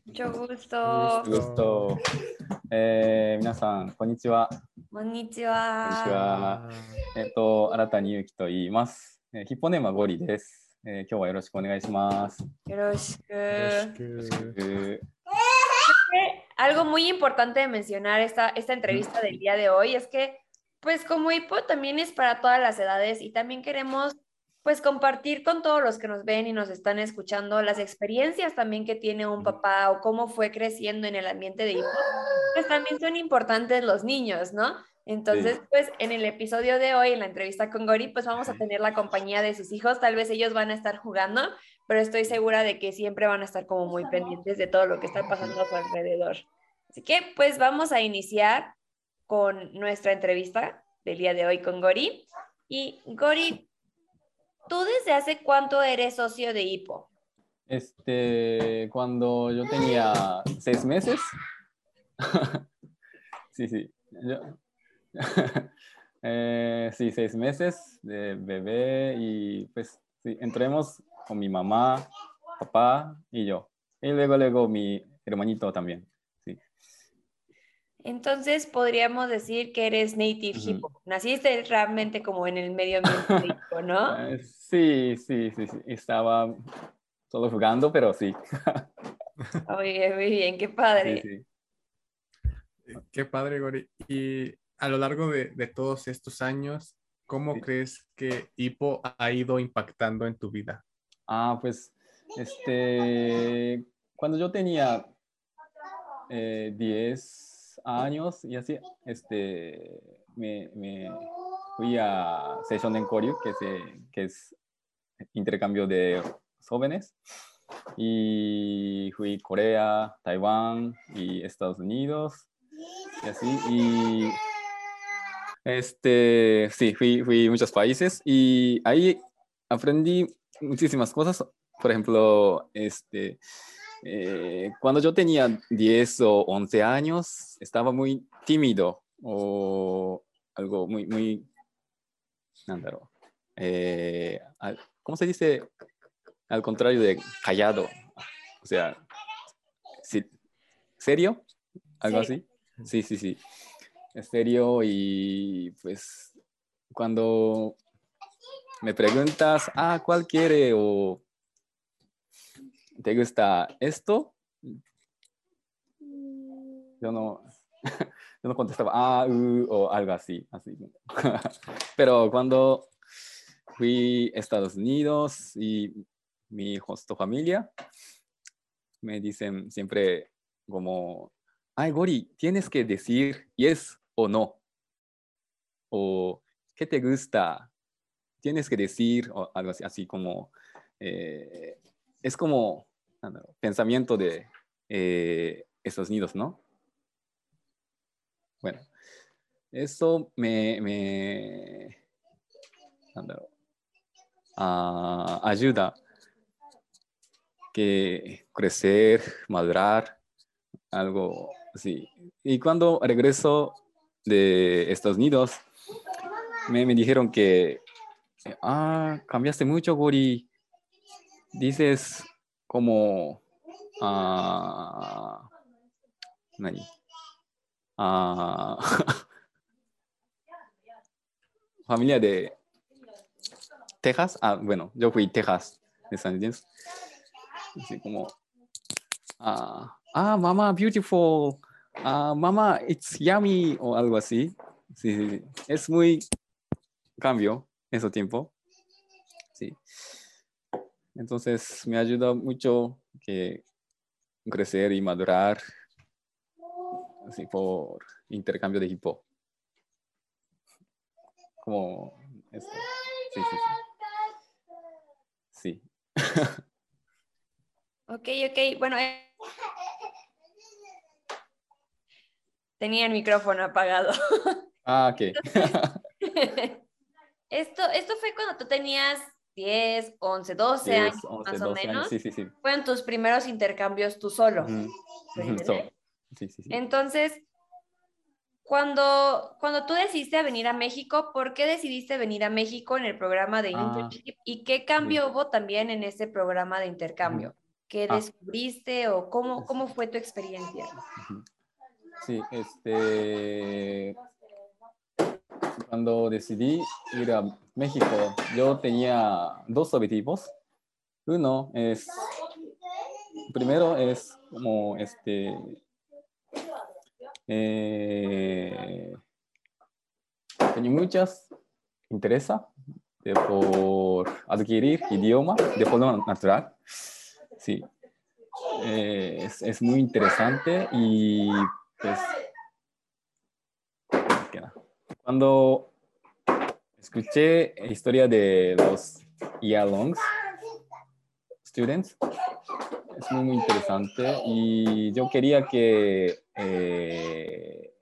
Mucho gusto. Gusto. Eh, 皆さん、こんにちは。Konnichiwa. こんにちは。えっと、新たにゆきと言います。えーヒッポネームはゴリです、えー今日はよろしくお願いします。Yoroshiku. えー Algo muy importante de mencionar esta, esta entrevista del día de hoy es que, pues como Hippo también es para todas las edades y también queremos, pues compartir con todos los que nos ven y nos están escuchando las experiencias también que tiene un papá o cómo fue creciendo en el ambiente de Hippo, pues también son importantes los niños, ¿no? Entonces, Sí. pues en el episodio de hoy, en la entrevista con Gori, pues vamos a tener la compañía de sus hijos, tal vez ellos van a estar jugando, pero estoy segura de que siempre van a estar como muy pendientes de todo lo que está pasando a su alrededor. Así que pues vamos a iniciar con nuestra entrevista del día de hoy con Gori. Y Gori, ¿tú desde hace cuánto eres socio de Hippo? Este, cuando yo tenía seis meses. sí, sí. Yo- Eh, sí, seis meses de bebé y pues sí, entremos con mi mamá, papá y yo. Y luego, luego mi hermanito también. Entonces podríamos decir que eres native Ujú. Hippo. Naciste realmente como en el medio ambiente Hippo, ¿no? Eh, sí, sí, sí, sí. Estaba solo jugando, pero sí. Muy bien, muy bien, qué padre. sí. Qué padre, Gori. Y a lo largo de, de todos estos años, ¿cómo Sí. crees que Hippo ha ido impactando en tu vida? Ah, pues, este, cuando yo tenía eh, 10 años y así, este, me, me fui a Seishonen Koryu, que, se, que es intercambio de jóvenes, y fui Corea, Taiwán y Estados Unidos, y así, y este, sí, fui, fui a muchos países y ahí aprendí muchísimas cosas. Por ejemplo, este, eh, cuando yo tenía 10 o 11 años, estaba muy tímido o algo muy, muy, eh, ¿cómo eh, se dice? Al contrario de callado. O sea, ¿serio? ¿Algo sí. así? Sí, sí, sí. Es serio y pues cuando me preguntas, ah, ¿cuál quiere? O ¿Te gusta esto? Yo no, yo no contestaba ah, o algo así. así. Pero cuando fui a Estados Unidos y mi hosto familia me dicen siempre como, ay, Gori, tienes que decir yes o no. O, ¿qué te gusta? Tienes que decir o algo así, así como, eh, es como pensamiento de eh, Estados Unidos, ¿no? Bueno, eso me, me ah, ayuda que crecer, madurar, algo así. Y cuando regreso de estos Unidos, me, me dijeron que, ah, cambiaste mucho, Gori. Dices como, ah, ¿nani? Ah, familia de Texas. Ah, bueno, yo fui Texas de Unidos. Así como, ah, ah, mamá, beautiful. Ah, mamá, it's yummy. O algo así. Sí, sí, sí. Es muy cambio en su tiempo. Sí. Entonces me ayuda mucho que crecer y madurar así por intercambio de equipo. Como esto. Sí, sí, sí. Sí. Ok, ok. Bueno, eh, tenía el micrófono apagado. Ah, ok. esto, esto fue cuando tú tenías 10, 11, 12 10, años 11, más o 12 años. menos. Sí, sí, sí. Fueron tus primeros intercambios tú solo. Ujú, ¿me ujú, so. Entonces, cuando, cuando tú decidiste venir a México, ¿por qué decidiste venir a México en el programa de Ah. internship? ¿Y qué cambio hubo también en ese programa de intercambio? ¿Qué Ah. descubriste o cómo, cómo fue tu experiencia? Sí, este. Cuando decidí ir a México, yo tenía dos objetivos. Uno es. Primero es como este. eh, tenía muchas interesa de por adquirir idioma de forma natural. Sí, eh, es, es muy interesante y pues cuando escuché la historia de los year longs students es muy, muy interesante y yo quería que eh,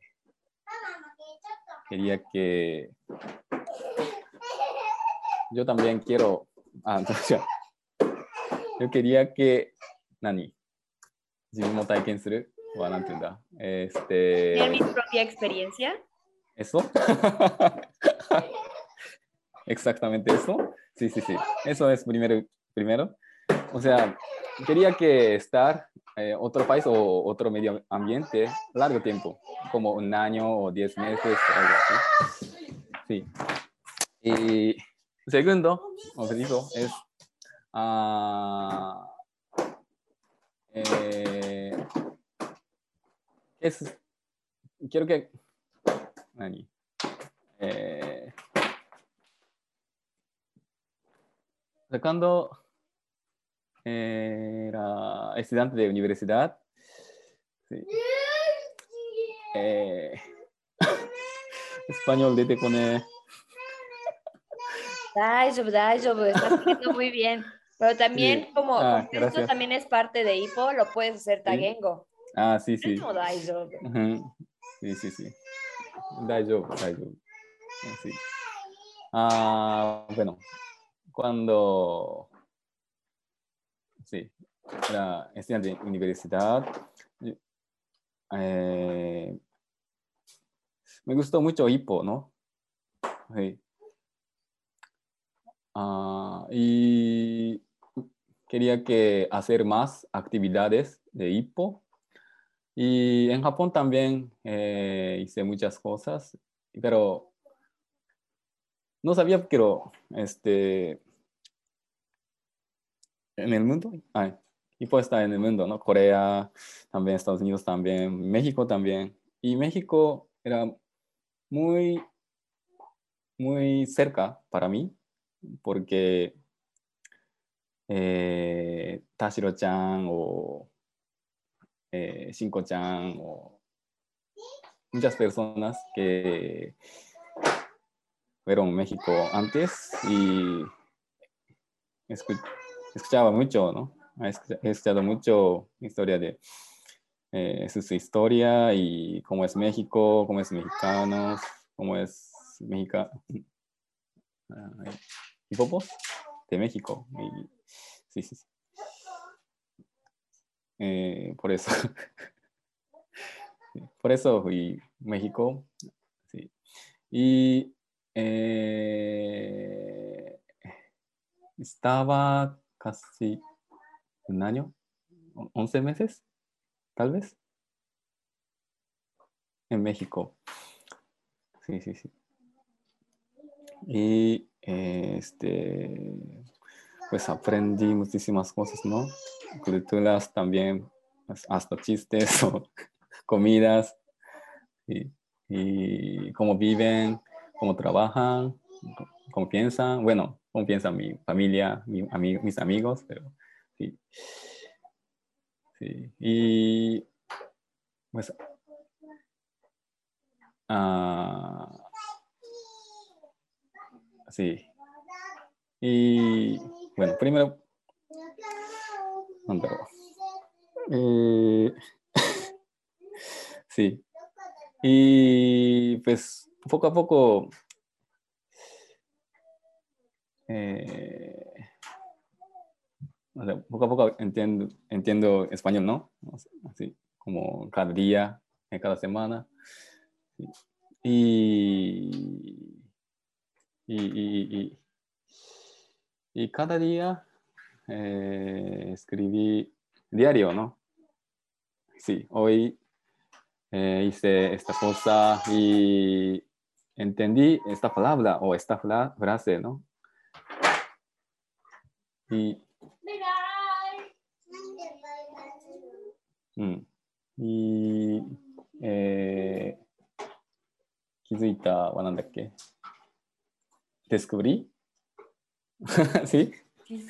quería que yo también quiero ah, entonces, yo quería que 何自分も体験するはなんて言うんだえー ¿Tener mi este propia experiencia? eso exactamente eso. Sí sí sí. Eso es primero primero. O sea quería que estar eh, otro país o otro medio ambiente largo tiempo como un año o diez meses algo así. Sí. Y segundo objetivo es eh, es quiero que 何えー cuando era eh, estudiante de universidad, sí. eh, español de con e. Daishobu, daishobu, pues, estás haciendo muy bien. Pero también, sí. como ah, esto también es parte de hipo, lo puedes hacer tagengo. ¿Sí? Ah, sí, sí. Uh -huh. Sí, sí, sí. Daishobu, daishobu. Ah, bueno, cuando sí, era estudiante de universidad, eh, me gustó mucho Hippo, ¿no? Sí. Ah, y quería que hacer más actividades de hipo. Y en Japón también eh, hice muchas cosas, pero no sabía lo, este, en el mundo, ay, hipo está en el mundo, ¿no? Corea, también Estados Unidos también, México también. Y México era muy, muy cerca para mí, porque eh, Tashiro-chan o eh, Shinko-chan o muchas personas que fueron México antes y escu- escuchaba mucho, ¿no? He escucha- he escuchado mucho historia de eh, su, historia y cómo es México, cómo es mexicano, cómo es México. Hipopos de México. Sí, sí, sí. Eh, por eso. Por eso fui México. Sí. Y eh, estaba casi un año, o- 11 meses, tal vez, en México. Sí, sí, sí. Y este, pues aprendí muchísimas cosas, ¿no? Culturas también, pues, hasta chistes o comidas, y cómo viven, cómo trabajan, cómo piensan, bueno, cómo piensa mi familia, mi, ami- mis amigos, pero sí. Sí, y pues ah, sí. Y bueno, primero, ¿dónde Eh, sí. Y pues poco a poco eh, poco a poco entiendo, entiendo español, ¿no? Así como cada día, eh, cada semana. Y, y, y- y cada día eh, escribí diario, ¿no? Sí, hoy eh, hice esta cosa y entendí esta palabra o esta fra- frase, ¿no? Y, mm, y eh, 気づいたはなんだっけ ¿Descubrí? ¿Sí? Sí, sí.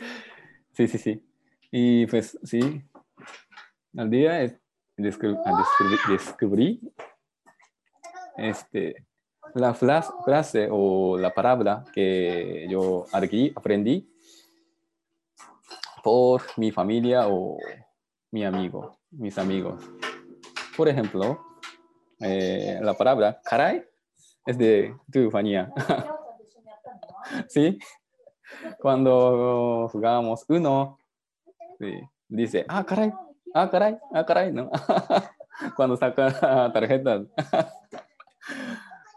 Sí, sí, sí. Y pues sí, al día es- descub- ah, descubrí, descubrí, este, la frase o la palabra que yo aprendí por mi familia o mi amigo, mis amigos. Por ejemplo, eh, la palabra caray es de tu Fania. ¿Sí? Cuando jugábamos uno, dice, ah, caray, ah, caray, ah, caray, ¿no? Cuando saca tarjetas.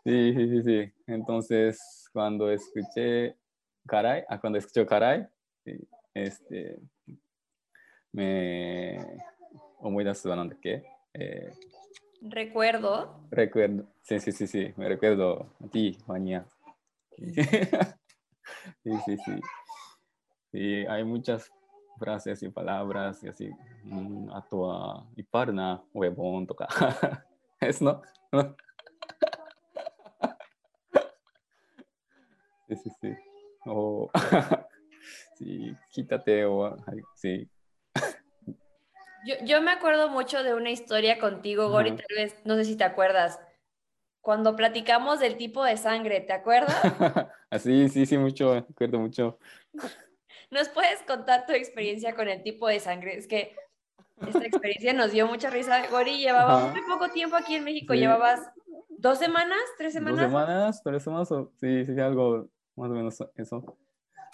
Sí, sí, sí, sí. Entonces, cuando escuché Caray, ah, cuando escuché Caray, este, me... Eh, recuerdo. Recuerdo. Sí, sí, sí, sí. Me recuerdo a ti, Juanía. sí, sí, sí. Sí, hay muchas frases y palabras y así. Mm, a tu y parna, huevón, toca. Es no. Sí, sí, sí. O, sí, quítate o, ay, sí. Yo, yo me acuerdo mucho de una historia contigo, Gori, Ajá. tal vez, no sé si te acuerdas. Cuando platicamos del tipo de sangre, ¿te acuerdas? Así, sí, sí, mucho, me acuerdo mucho. ¿Nos puedes contar tu experiencia con el tipo de sangre? Es que esta experiencia nos dio mucha risa. Gori llevaba muy poco tiempo aquí en México. Sí. ¿Llevabas dos semanas, tres ¿Dos semanas? semanas? ¿Tres semanas? o- Sí, sí, algo más o menos eso.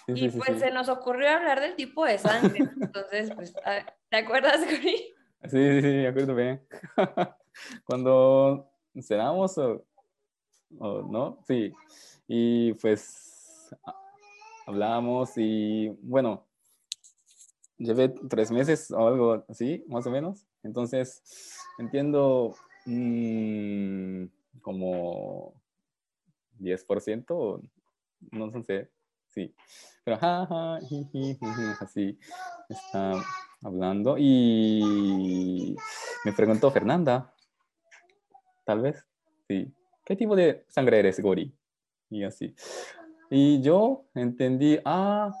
Sí, Y sí, pues sí. se nos ocurrió hablar del tipo de sangre. ¿no? Entonces, pues, ah, ¿te acuerdas, Gori? Sí, sí, sí, me acuerdo bien. Cuando cenamos, o- ¿O ¿no? Sí. Y pues a- hablamos y bueno, llevé tres meses o algo así, más o menos. Entonces, entiendo mm, como 10%, o no sé, sí. Pero jaja, jiji, jiji, así está hablando. Y me preguntó Fernanda, tal vez, sí. ¿Qué tipo de sangre eres, Gori? Y así. Y yo entendí, ah,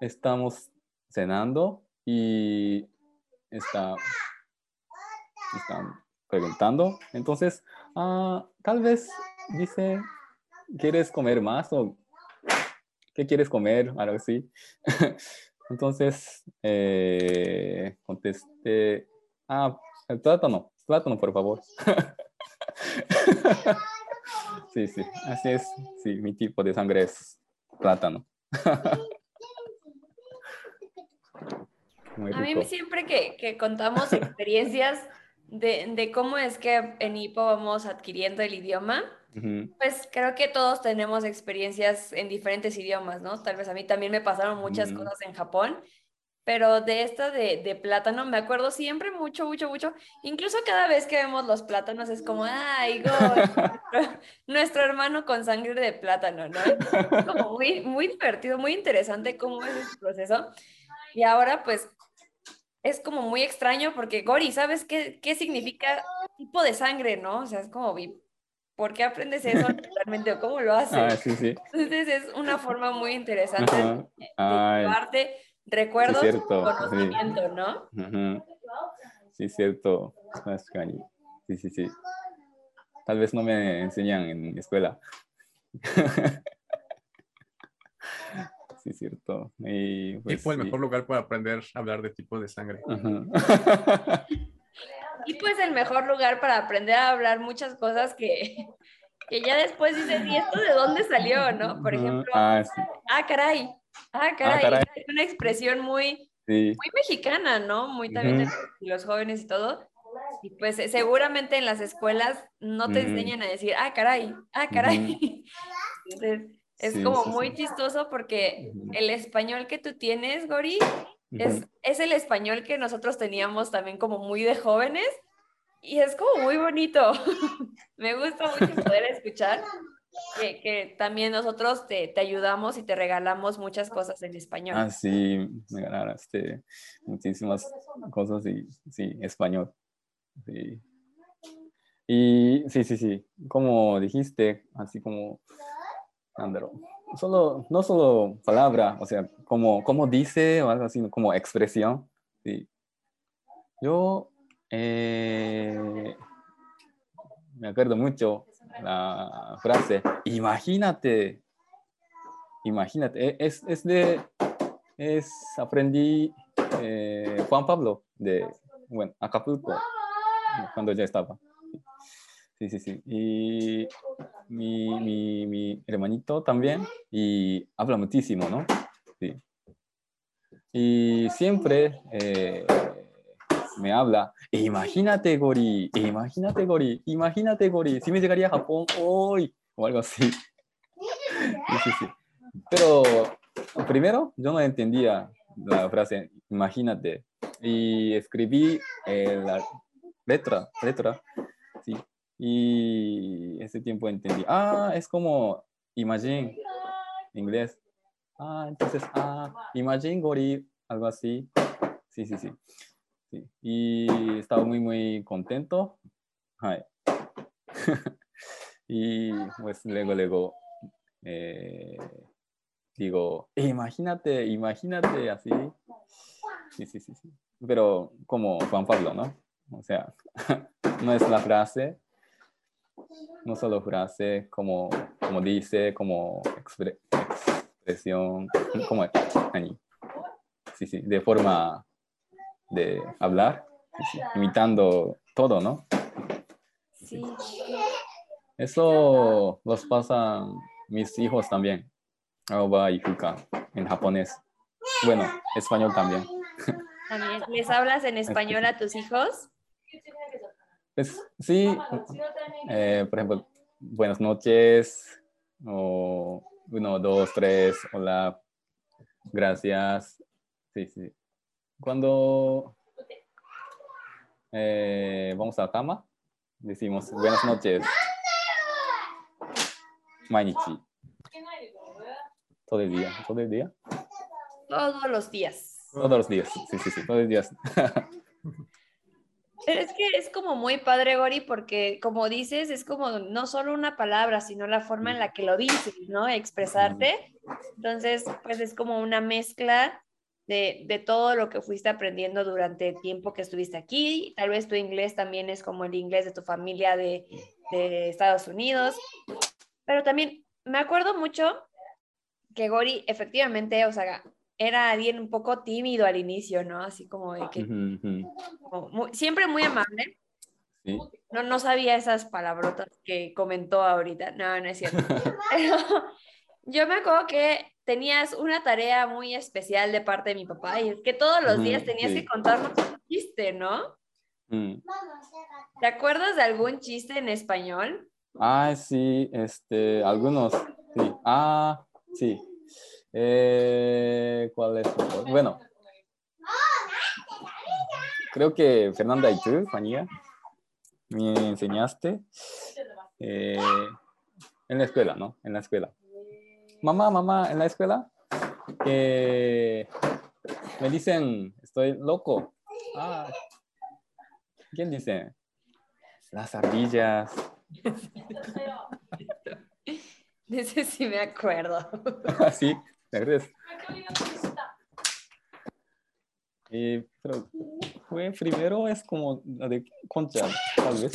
estamos cenando y está, están preguntando. Entonces, ah, tal vez dice, ¿quieres comer más o qué quieres comer? Algo así. Entonces, eh, contesté, ah, el plátano, plátano, por favor. Sí, sí, así es. Sí, mi tipo de sangre es plátano. A mí siempre que, que contamos experiencias de, de cómo es que en Hippo vamos adquiriendo el idioma, Pues creo que todos tenemos experiencias en diferentes idiomas, ¿no? Tal vez a mí también me pasaron muchas cosas en Japón, pero de esta de, de plátano me acuerdo siempre mucho, mucho, mucho. Incluso cada vez que vemos los plátanos es como, ay, Go, nuestro, hermano con sangre de plátano, ¿no? Es como muy, muy divertido, muy interesante cómo es ese proceso. Y ahora, pues, es como muy extraño porque, Gori, ¿sabes qué, qué significa tipo de sangre, no? O sea, es como, ¿por qué aprendes eso realmente o cómo lo ah, haces? Ah, sí, sí. Entonces es una forma muy interesante Ajá. de, llevarte recuerdos sí, cierto, conocimiento, ¿no? Ajá. Sí, cierto. Ah, sí, sí, sí. Tal vez no me enseñan en escuela. Sí, cierto. Y, pues, y fue el mejor lugar para aprender a hablar de tipos de sangre. Ajá. Y pues el mejor lugar para aprender a hablar muchas cosas que, que ya después dices, ¿y esto de dónde salió, no? Por ejemplo, Ah, sí. ah, caray, ah, caray, caray. es una expresión muy, Sí. muy mexicana, ¿no? Muy también de los jóvenes y todo. Y pues eh, seguramente en las escuelas no te enseñan a decir, ah, caray, ah, caray. Entonces, es Sí, como muy chistoso porque el español que tú tienes, Gori, es, es el español que nosotros teníamos también como muy de jóvenes y es como muy bonito. Me gusta mucho poder escuchar que, que también nosotros te, te ayudamos y te regalamos muchas cosas en español. Ah, sí, me ganaste muchísimas cosas y sí, español. Sí. Y sí, sí, sí, como dijiste, así como, ándalo, solo, no solo palabra, o sea, como, como dice o algo así, como expresión. Sí. Yo eh, me acuerdo mucho la frase, imagínate, imagínate, e- es, es de, es, aprendí eh, Juan Pablo de, bueno, Acapulco, cuando ya estaba. Sí, sí, sí. Y mi, mi, mi hermanito también, y habla muchísimo, ¿no? Sí. Y siempre eh, me habla, imagínate, Gori, imagínate, Gori, imagínate, Gori, si me llegaría a Japón hoy, o algo así. Sí, sí, sí. Pero primero yo no entendía la frase, imagínate, y escribí eh, la letra, letra, sí. Y ese tiempo entendí, ah, es como imagine, inglés. Ah, entonces, ah, imagine Gori, algo así. Sí, sí, sí. sí. Y estaba muy, muy contento. Y pues luego, luego, eh, digo, imagínate, imagínate así. Sí, sí, sí, sí. Pero como Juan Pablo, ¿no? O sea, no es la frase, no solo frase, como, como dice, como expre- expresión, como, ¿nani? sí, sí, de forma de hablar, sí, imitando todo, ¿no? Sí. Eso los pasan mis hijos también, Aoba y Fuka, en japonés. Bueno, español también. También. ¿Les hablas en español a tus hijos? Pues, sí, eh, por ejemplo, buenas noches, o uno, dos, tres, hola, gracias. Sí, sí. Cuando eh, vamos a la cama, decimos buenas noches. Mainichi. Todo el día, todo el día. Todos los días. Todos los días, sí, sí, sí, todos los días. Pero es que es como muy padre, Gori, porque como dices, es como no solo una palabra, sino la forma en la que lo dices, ¿no? Expresarte. Entonces, pues es como una mezcla de, de todo lo que fuiste aprendiendo durante el tiempo que estuviste aquí. Tal vez tu inglés también es como el inglés de tu familia de, de Estados Unidos. Pero también me acuerdo mucho que Gori efectivamente, o sea, era alguien un poco tímido al inicio, ¿no? Así como de que como muy- siempre muy amable. Sí. No, no sabía esas palabrotas que comentó ahorita. No, no es cierto. Pero yo me acuerdo que tenías una tarea muy especial de parte de mi papá y es que todos los días tenías sí. que contarnos un chiste, ¿no? Mm. ¿Te acuerdas de algún chiste en español? Ah, sí, este, algunos, sí. Ah, sí. Eh, ¿cuál es? Bueno. Creo que Fernanda y tú, Fanía, me enseñaste eh, en la escuela, ¿no? En la escuela. Mamá, mamá, en la escuela, me dicen, estoy loco. Ah, ¿quién dice? Las ardillas. De ese sí me acuerdo. sí, ¿te acuerdas? Eh, pero fue primero es como la de concha, tal vez.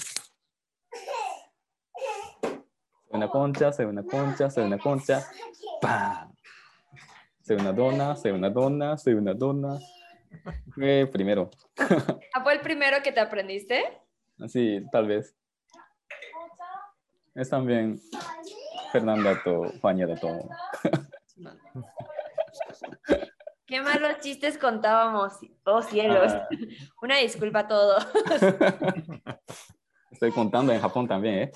Soy una concha, soy una concha, soy una concha. ¡Pam! Soy una dona, soy una dona, soy una dona. Fue primero. Ah, ¿Fue el primero que te aprendiste? Sí, tal vez. Es también Fernanda to Fania da Qué malos chistes contábamos. Oh cielos. Ah. Una disculpa a todos. Estoy contando en Japón también, ¿eh?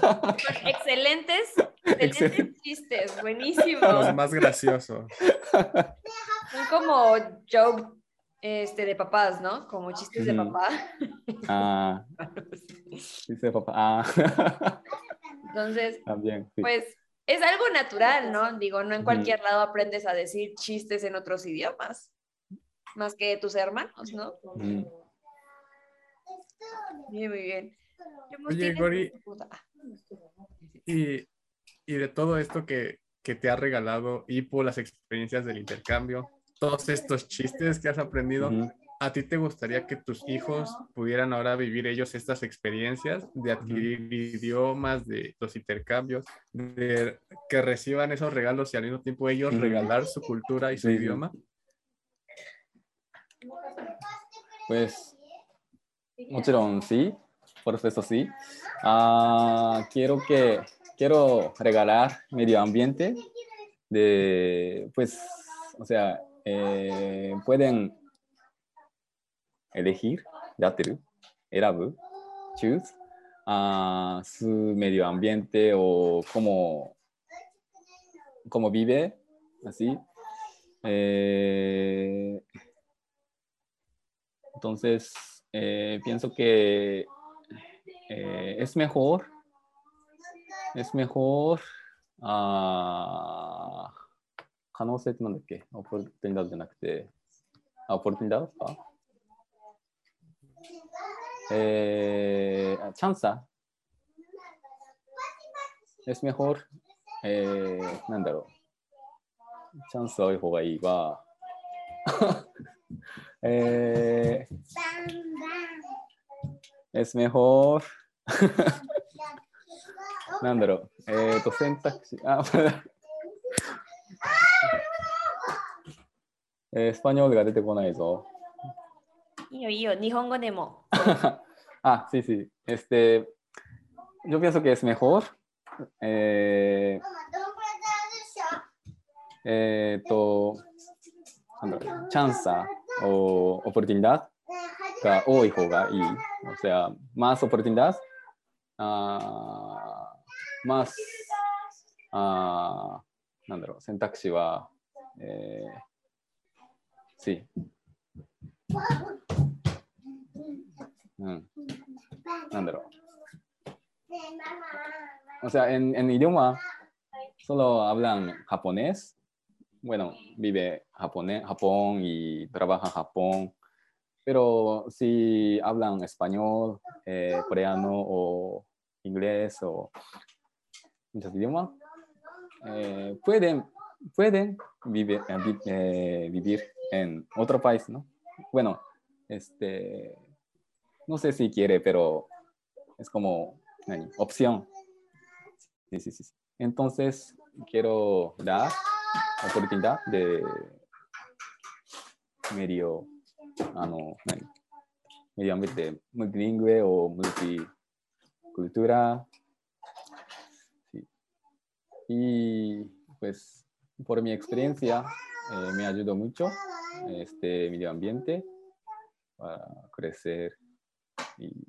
Con excelentes, excelentes Excelente. chistes, Los buenísimos. más graciosos. Son como joke este, de papás, ¿no? Como chistes de papá. Ah, dice papá. Ah, Entonces, también. Sí. pues es algo natural, ¿no? Digo, no en cualquier lado aprendes a decir chistes en otros idiomas, más que tus hermanos, ¿no? Mm. Bien, muy bien. ¿Qué más Oye? Gori. Ah, Y, y de todo esto que, que te ha regalado Ipo, las experiencias del intercambio, todos estos chistes que has aprendido. ¿A ti te gustaría que tus hijos pudieran ahora vivir ellos estas experiencias de adquirir uh -huh. idiomas, de los intercambios, de que reciban esos regalos y al mismo tiempo ellos uh -huh. regalar su cultura y su sí. idioma? Pues, mucho sí, por supuesto sí. Uh, quiero que, quiero regalar medio ambiente de, pues, o sea, eh, pueden elegir, ya te る、選ぶ、choose, uh, ah, su medio ambiente o cómo, vive, así. Eh, entonces, eh, pienso que eh, es mejor, es mejor, uh, あチャンサ es mejor, えー、なんだろう。チャンス多い方がいいは、えー、es mejor なんだろう。えっ、と、選択肢。あ、えースパニョールが出てこないぞ。いいよいいよ、日本語でも。Ah, sí, sí. Este, yo pienso que es mejor. Eh, eh, to, chance o oportunidad が多い方がいい。O sea, más oportunidad, uh, más, ah, uh, なんだろう、選択肢は、えー、sí. うん。なんだろう。O sea, en, en idioma solo hablan japonés. Bueno, vive japonés, Japón y trabaja en Japón. Pero si hablan español, eh, coreano o inglés o muchos idiomas, eh, pueden, pueden vive- eh, vi- eh, vivir en otro país, ¿no? Bueno, este, no sé si quiere, pero es como opción. Sí, sí, sí. Entonces, quiero dar oportunidad de medio, ah, medio ambiente multilingüe o multicultura. Y pues, por mi experiencia, eh, me ayudó mucho este medio ambiente para crecer y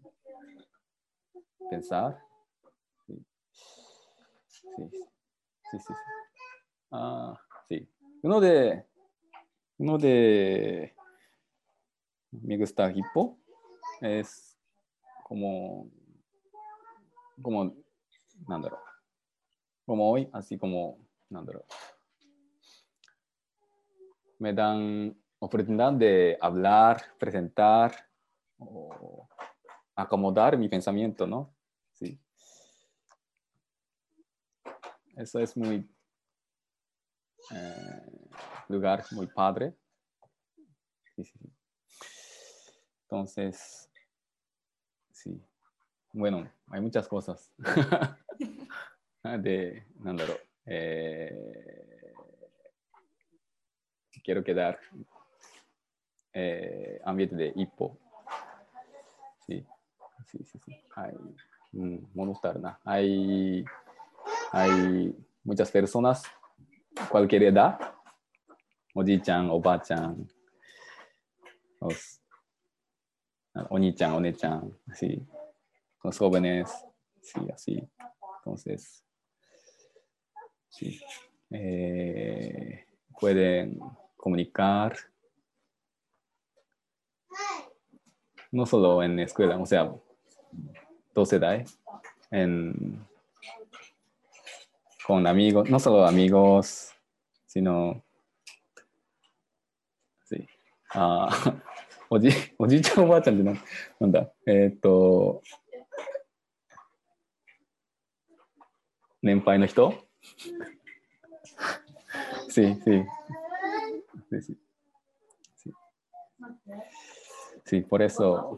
pensar. Sí, sí, sí. sí. Sí. Ah, uno de, uno de, me gusta Hippo, es como, como, como hoy, así como. Me dan oportunidad de hablar, presentar, o acomodar mi pensamiento, ¿no? Sí. Eso es muy eh, lugar muy padre. Sí, sí. Entonces, sí. Bueno, hay muchas cosas. de, Nandaro. Eh, quiero quedar eh, ambiente de hipo. Sí, sí, sí. Hay, mm, monostar, ¿no? hay, hay muchas personas, cualquier edad, oji-chan, oba-chan, los, oni-chan, one-chan, sí, los jóvenes, sí, así. Entonces, sí. Eh, pueden comunicar no solo en escuela, o sea, dos edades, en, con amigos, no solo amigos, sino, sí, あーおじおじいちゃんおばあちゃんってなんなんだえーっと年配の人 Sí, sí. Sí, sí. Sí. Sí, por eso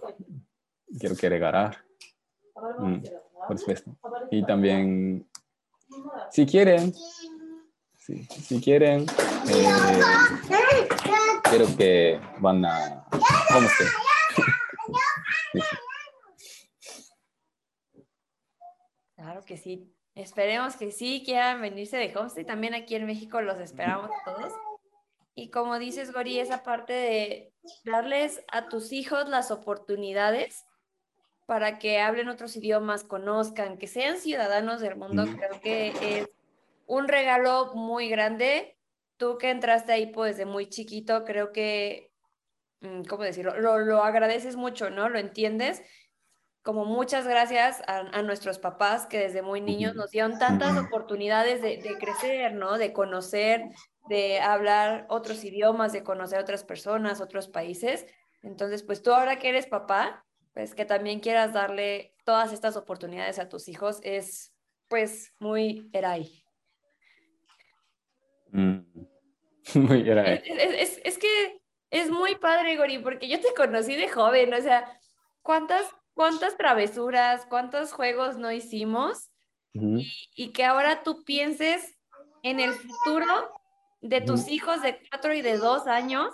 quiero que regalar. Mm, por supuesto. Y también, si quieren, sí, si quieren, eh, quiero que van a. Sí, sí. Claro que sí. Esperemos que sí quieran venirse de homestay. También aquí en México los esperamos a todos. Y como dices, Gori, esa parte de darles a tus hijos las oportunidades para que hablen otros idiomas, conozcan, que sean ciudadanos del mundo, Mm. creo que es un regalo muy grande. Tú que entraste ahí pues desde muy chiquito, creo que, mm, ¿cómo decirlo? Lo, lo agradeces mucho, ¿no? Lo entiendes como muchas gracias a, a nuestros papás que desde muy niños nos dieron tantas oportunidades de, de crecer, ¿no? De conocer, de hablar otros idiomas, de conocer otras personas, otros países. Entonces, pues tú ahora que eres papá, pues que también quieras darle todas estas oportunidades a tus hijos es pues muy erai. Mm. Muy Es, era. es- es- es que es muy padre, Gori, porque yo te conocí de joven, o sea, ¿cuántas, cuántas travesuras, cuántos juegos no hicimos? Y que ahora tú pienses en el futuro de tus hijos de cuatro y de dos años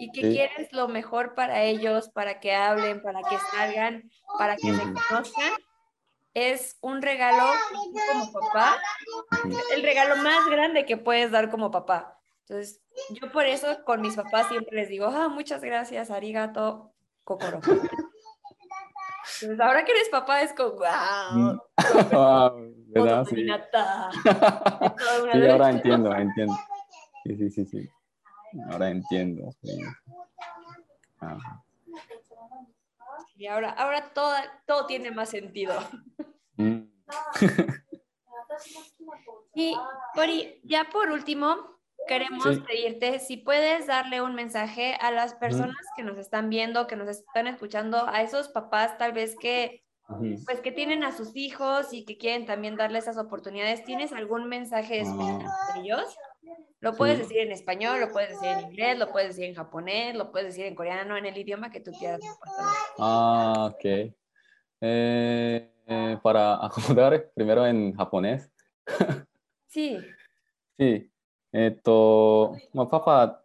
y que Sí. quieres lo mejor para ellos, para que hablen, para que salgan, para que se conozcan, es un regalo como papá, el regalo más grande que puedes dar como papá. Entonces, yo por eso con mis papás siempre les digo, ah, muchas gracias, arigato, kokoro. Entonces, ahora que eres papá es como, wow, Ah, ¿Verdad? Sí. Sí, ahora entiendo, entiendo. Sí, sí, sí, sí. Ahora entiendo. sí. Ah, Y ahora, ahora todo, todo tiene más sentido. mm. Y Cori, ya por último, queremos Sí. pedirte si puedes darle un mensaje a las personas que nos están viendo, que nos están escuchando, a esos papás tal vez que pues que tienen a sus hijos y que quieren también darle esas oportunidades. ¿Tienes algún mensaje especial Ah. para ellos? Lo puedes Sí. decir en español, lo puedes decir en inglés, lo puedes decir en japonés, lo puedes decir en coreano, en el idioma que tú quieras. no pasa nada. Ah, ok. Eh, eh, para acomodar, primero en japonés. Sí, し、えっと、まあ、パパ、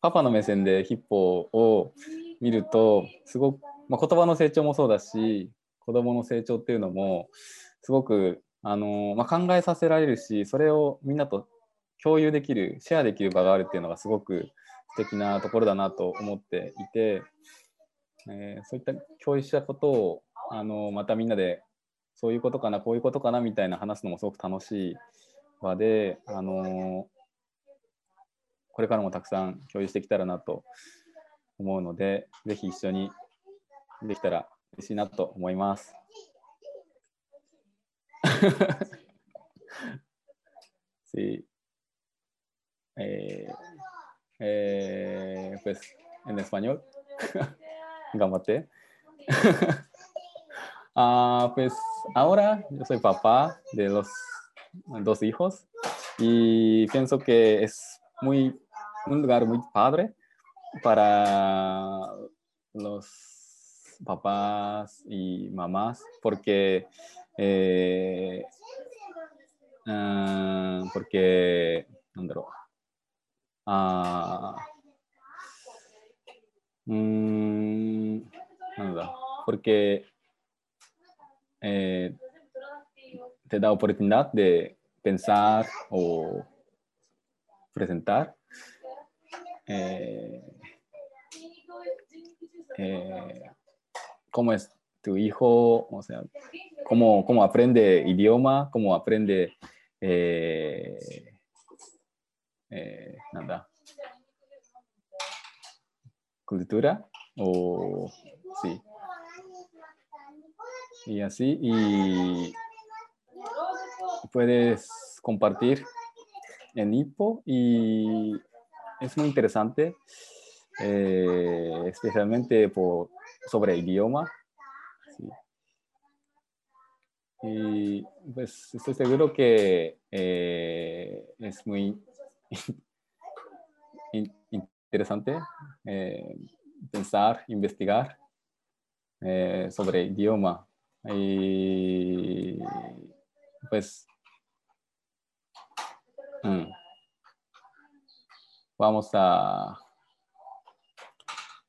パパの目線でヒッポを見ると、すごく、まあ、言葉の成長もそうだし、子供の成長っていうのも、すごく、あのまあ、考えさせられるし、それをみんなと 共有できる、シェアできる場があるっていうのがすごく素敵なところだなと思っていて、えーそういった共有したことを、あのまたみんなで、そういうことかな、こういうことかなみたいな話すのもすごく楽しい場で、あのこれからもたくさん共有してきたらなと思うので、ぜひ一緒にできたら嬉しいなと思います。sí. Eh, eh, pues en español, gamate. ah, pues ahora yo soy papá de los dos hijos y pienso que es muy, un lugar muy padre para los papás y mamás porque eh, ah, porque ¿dónde? あーうーんなんだ porque eh, te da oportunidad de pensar o presentar eh, eh, cómo es tu hijo, o sea, cómo, cómo aprende idioma, cómo aprende eh, eh, nada, cultura, o sí. Y así, y puedes compartir en Hippo y es muy interesante, eh, especialmente por, sobre idioma. sí. Y pues estoy seguro que eh, es muy in- interesante eh, pensar, investigar eh, sobre idioma. Y pues mm, vamos a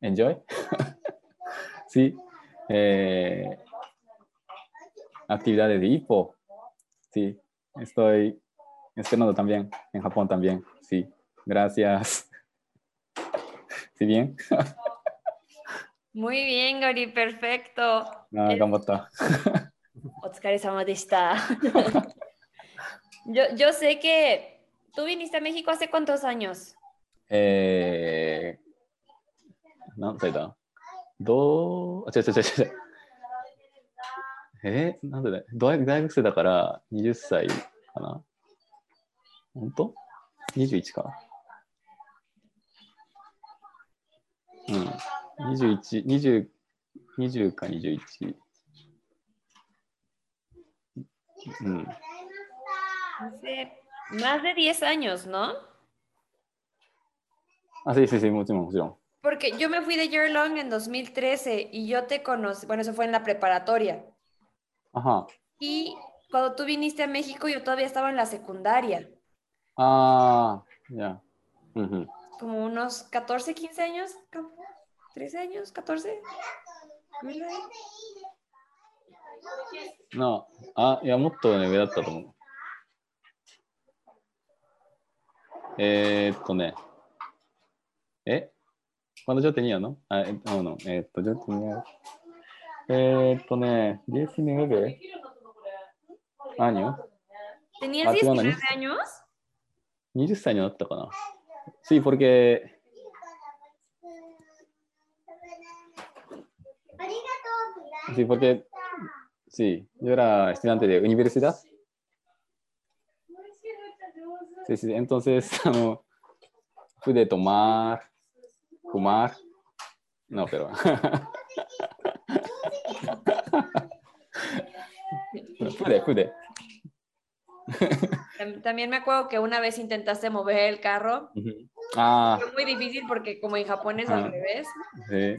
enjoy. sí. eh, actividades de hipo. Sí. Estoy esperando también. En Japón también. Sí. Gracias. ¿Sí bien? muy bien, Gori, perfecto. Ah, Eh, 頑張った。お疲れ様でした。yo, yo sé que tú viniste a México hace cuántos años. えー、何歳だどう、あ、違う違う違う違う。えー、なんでだ大大学生だから20歳かな 本当 ?21 か。うん。21、20、20か21。うん。 Hace más de 10 años, ¿no? あ、sí, sí, sí, もちろん、もちろん。 Porque yo me fui de Yearlong en 2013 y yo te conocí, bueno, eso fue en la preparatoria. あは。 Y cuando tú viniste a México yo todavía estaba en la secundaria, ああ、いや。うんうん。 como unos 14, 15 años, como 13 años, 14. ぐらいなあ、あ、いや、もっとね、上だったと思う。えー、っとね。え ¿Cuándo yo tenía, no? Ah, eh, no, no. Eh, yo tenía えーっとね、19 años. ¿Tenías Ah, tú, 19 Anaís. años? 20歳になったかな。Sí, porque. Sí, porque. Sí, yo era estudiante de universidad. Sí, sí, entonces, あの、fui de tomar, fumar. No, pero. fui de, fui de. Tam- También me acuerdo que una vez intentaste mover el carro. Ujú. Ah, Fue muy difícil porque como en Japón es Ah. al revés. sí.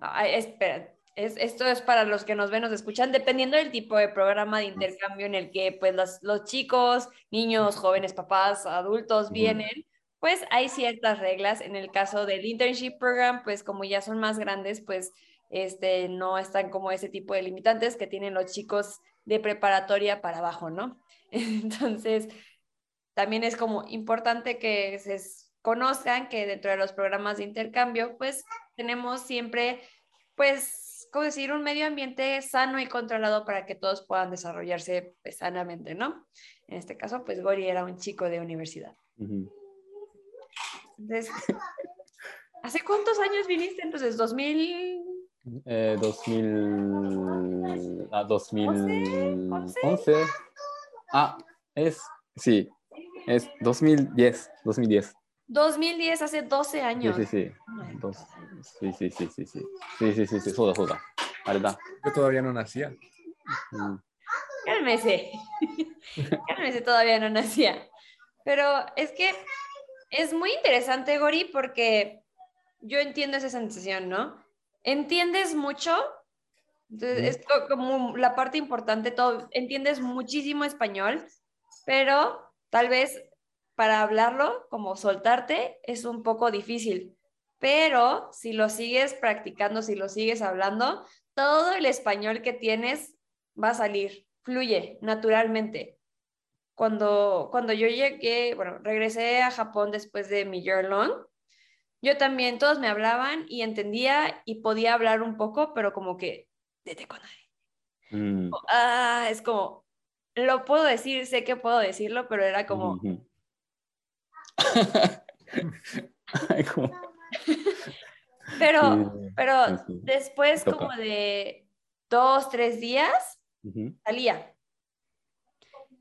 Ay, espera, es, esto es para los que nos ven, nos escuchan, dependiendo del tipo de programa de intercambio en el que pues los, los chicos, niños, jóvenes, papás, adultos vienen, pues hay ciertas reglas. En el caso del internship program, pues como ya son más grandes, pues este, no están como ese tipo de limitantes que tienen los chicos de preparatoria para abajo, ¿no? Entonces, también es como importante que se conozcan que dentro de los programas de intercambio, pues tenemos siempre, pues, ¿cómo decir? Un medio ambiente sano y controlado para que todos puedan desarrollarse pues, sanamente, ¿no? En este caso, pues Gori era un chico de universidad. Entonces, ¿hace cuántos años viniste? Entonces, 2000... Eh, 2000. Ah, 2011. Ah, es, sí, es 2010, 2010. 2010, hace 12 años. Sí, sí, sí. Sí, sí, sí, sí, sí. Sí, sí, sí, sí, soda, soda. ¿Verdad? Yo todavía no nacía. Mm. Cálmese. Cálmese, todavía no nacía. Pero es que es muy interesante, Gori, porque yo entiendo esa sensación, ¿no? Entiendes mucho entonces es co- como la parte importante, todo, entiendes muchísimo español, pero tal vez para hablarlo, como soltarte, es un poco difícil. Pero si lo sigues practicando, si lo sigues hablando, todo el español que tienes va a salir, fluye naturalmente. Cuando, cuando yo llegué, bueno, regresé a Japón después de mi year long, yo también, todos me hablaban y entendía y podía hablar un poco, pero como que, "Dete konai". うん。 ah, es como, lo puedo decir, sé que puedo decirlo, pero era como, うんうんcomo- pero, Sí, pero sí, sí. después Toca. como de dos, tres días, Ujú. salía.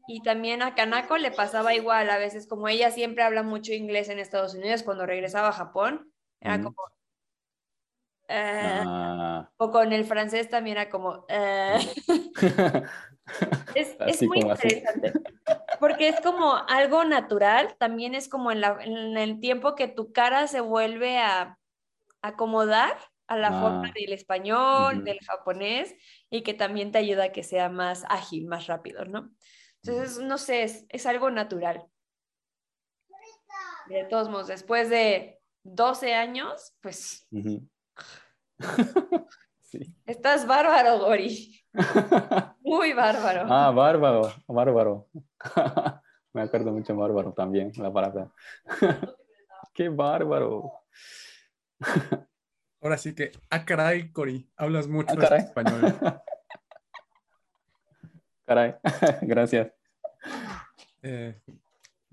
Y también a Kanako le pasaba igual, a veces como ella siempre habla mucho inglés en Estados Unidos, cuando regresaba a Japón, era Ujú. como... eh, Ah. o con el francés también era como... eh, es, es muy como así. interesante, porque es como algo natural, también es como en, la- en el tiempo que tu cara se vuelve a acomodar a la forma Ah. del español, Ujú. del japonés, y que también te ayuda a que sea más ágil, más rápido, ¿no? Entonces, no sé, es, es algo natural. De todos modos, después de 12 años, pues Ujú. Sí. estás bárbaro, Gori. Muy bárbaro. Ah, bárbaro, bárbaro. Me acuerdo mucho bárbaro también, la palabra. Qué bárbaro. Ahora sí que, ah, caray, Cori, hablas mucho Ah, caray. español. Caray, gracias. Eh,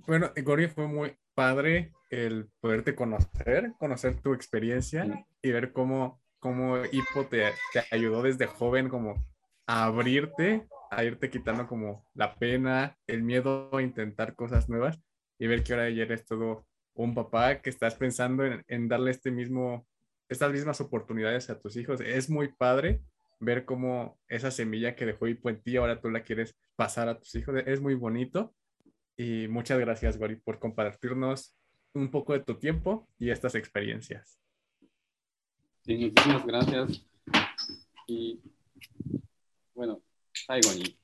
bueno, Gori, fue muy padre el poderte conocer, conocer tu experiencia y ver cómo, cómo Hippo te, te ayudó desde joven como a abrirte, a irte quitando como la pena, el miedo a intentar cosas nuevas y ver que ahora ya eres todo un papá que estás pensando en, en darle este mismo, estas mismas oportunidades a tus hijos. Es muy padre ver cómo esa semilla que dejó Hippo en ti, ahora tú la quieres pasar a tus hijos. Es muy bonito. Y muchas gracias, Gori, por compartirnos un poco de tu tiempo y estas experiencias. Sí, muchísimas gracias. Y bueno, Taigoni.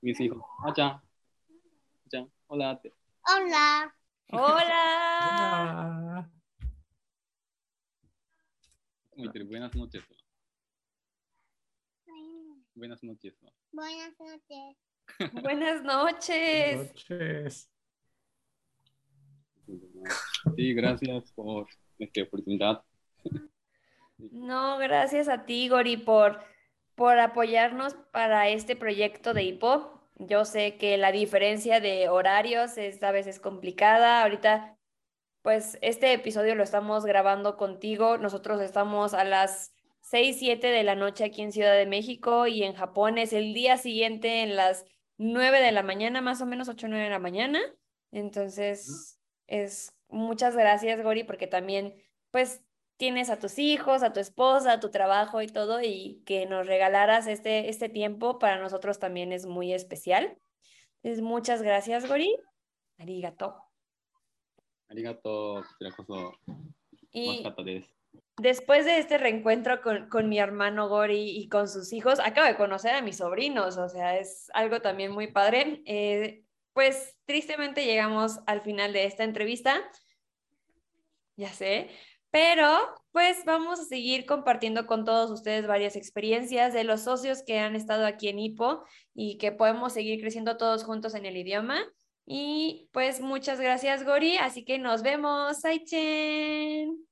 Mis hijos. Ah, Allá. Allá. Hola. Hola. Hola. Muy buenas noches. Buenas noches. Buenas noches. Buenas noches. Buenas noches. Sí, gracias por esta oportunidad. No, gracias a ti, Gori, por, por apoyarnos para este proyecto de HIPO. Yo sé que la diferencia de horarios es, a veces complicada. Ahorita, pues, este episodio lo estamos grabando contigo. Nosotros estamos a las 6, 7 de la noche aquí en Ciudad de México y en Japón es el día siguiente en las 9 de la mañana, más o menos 8 o 9 de la mañana. Entonces, es muchas gracias, Gori, porque también, pues, tienes a tus hijos, a tu esposa, a tu trabajo y todo, y que nos regalaras este, este tiempo para nosotros también es muy especial. Entonces, muchas gracias, Gori. Arigato. Arigato. Y después de este reencuentro con, con, mi hermano Gori y con sus hijos, acabo de conocer a mis sobrinos, o sea, es algo también muy padre. Eh, pues tristemente llegamos al final de esta entrevista. Ya sé, pero pues vamos a seguir compartiendo con todos ustedes varias experiencias de los socios que han estado aquí en HIPO y que podemos seguir creciendo todos juntos en el idioma. Y pues muchas gracias, Gori, así que nos vemos, Saichen.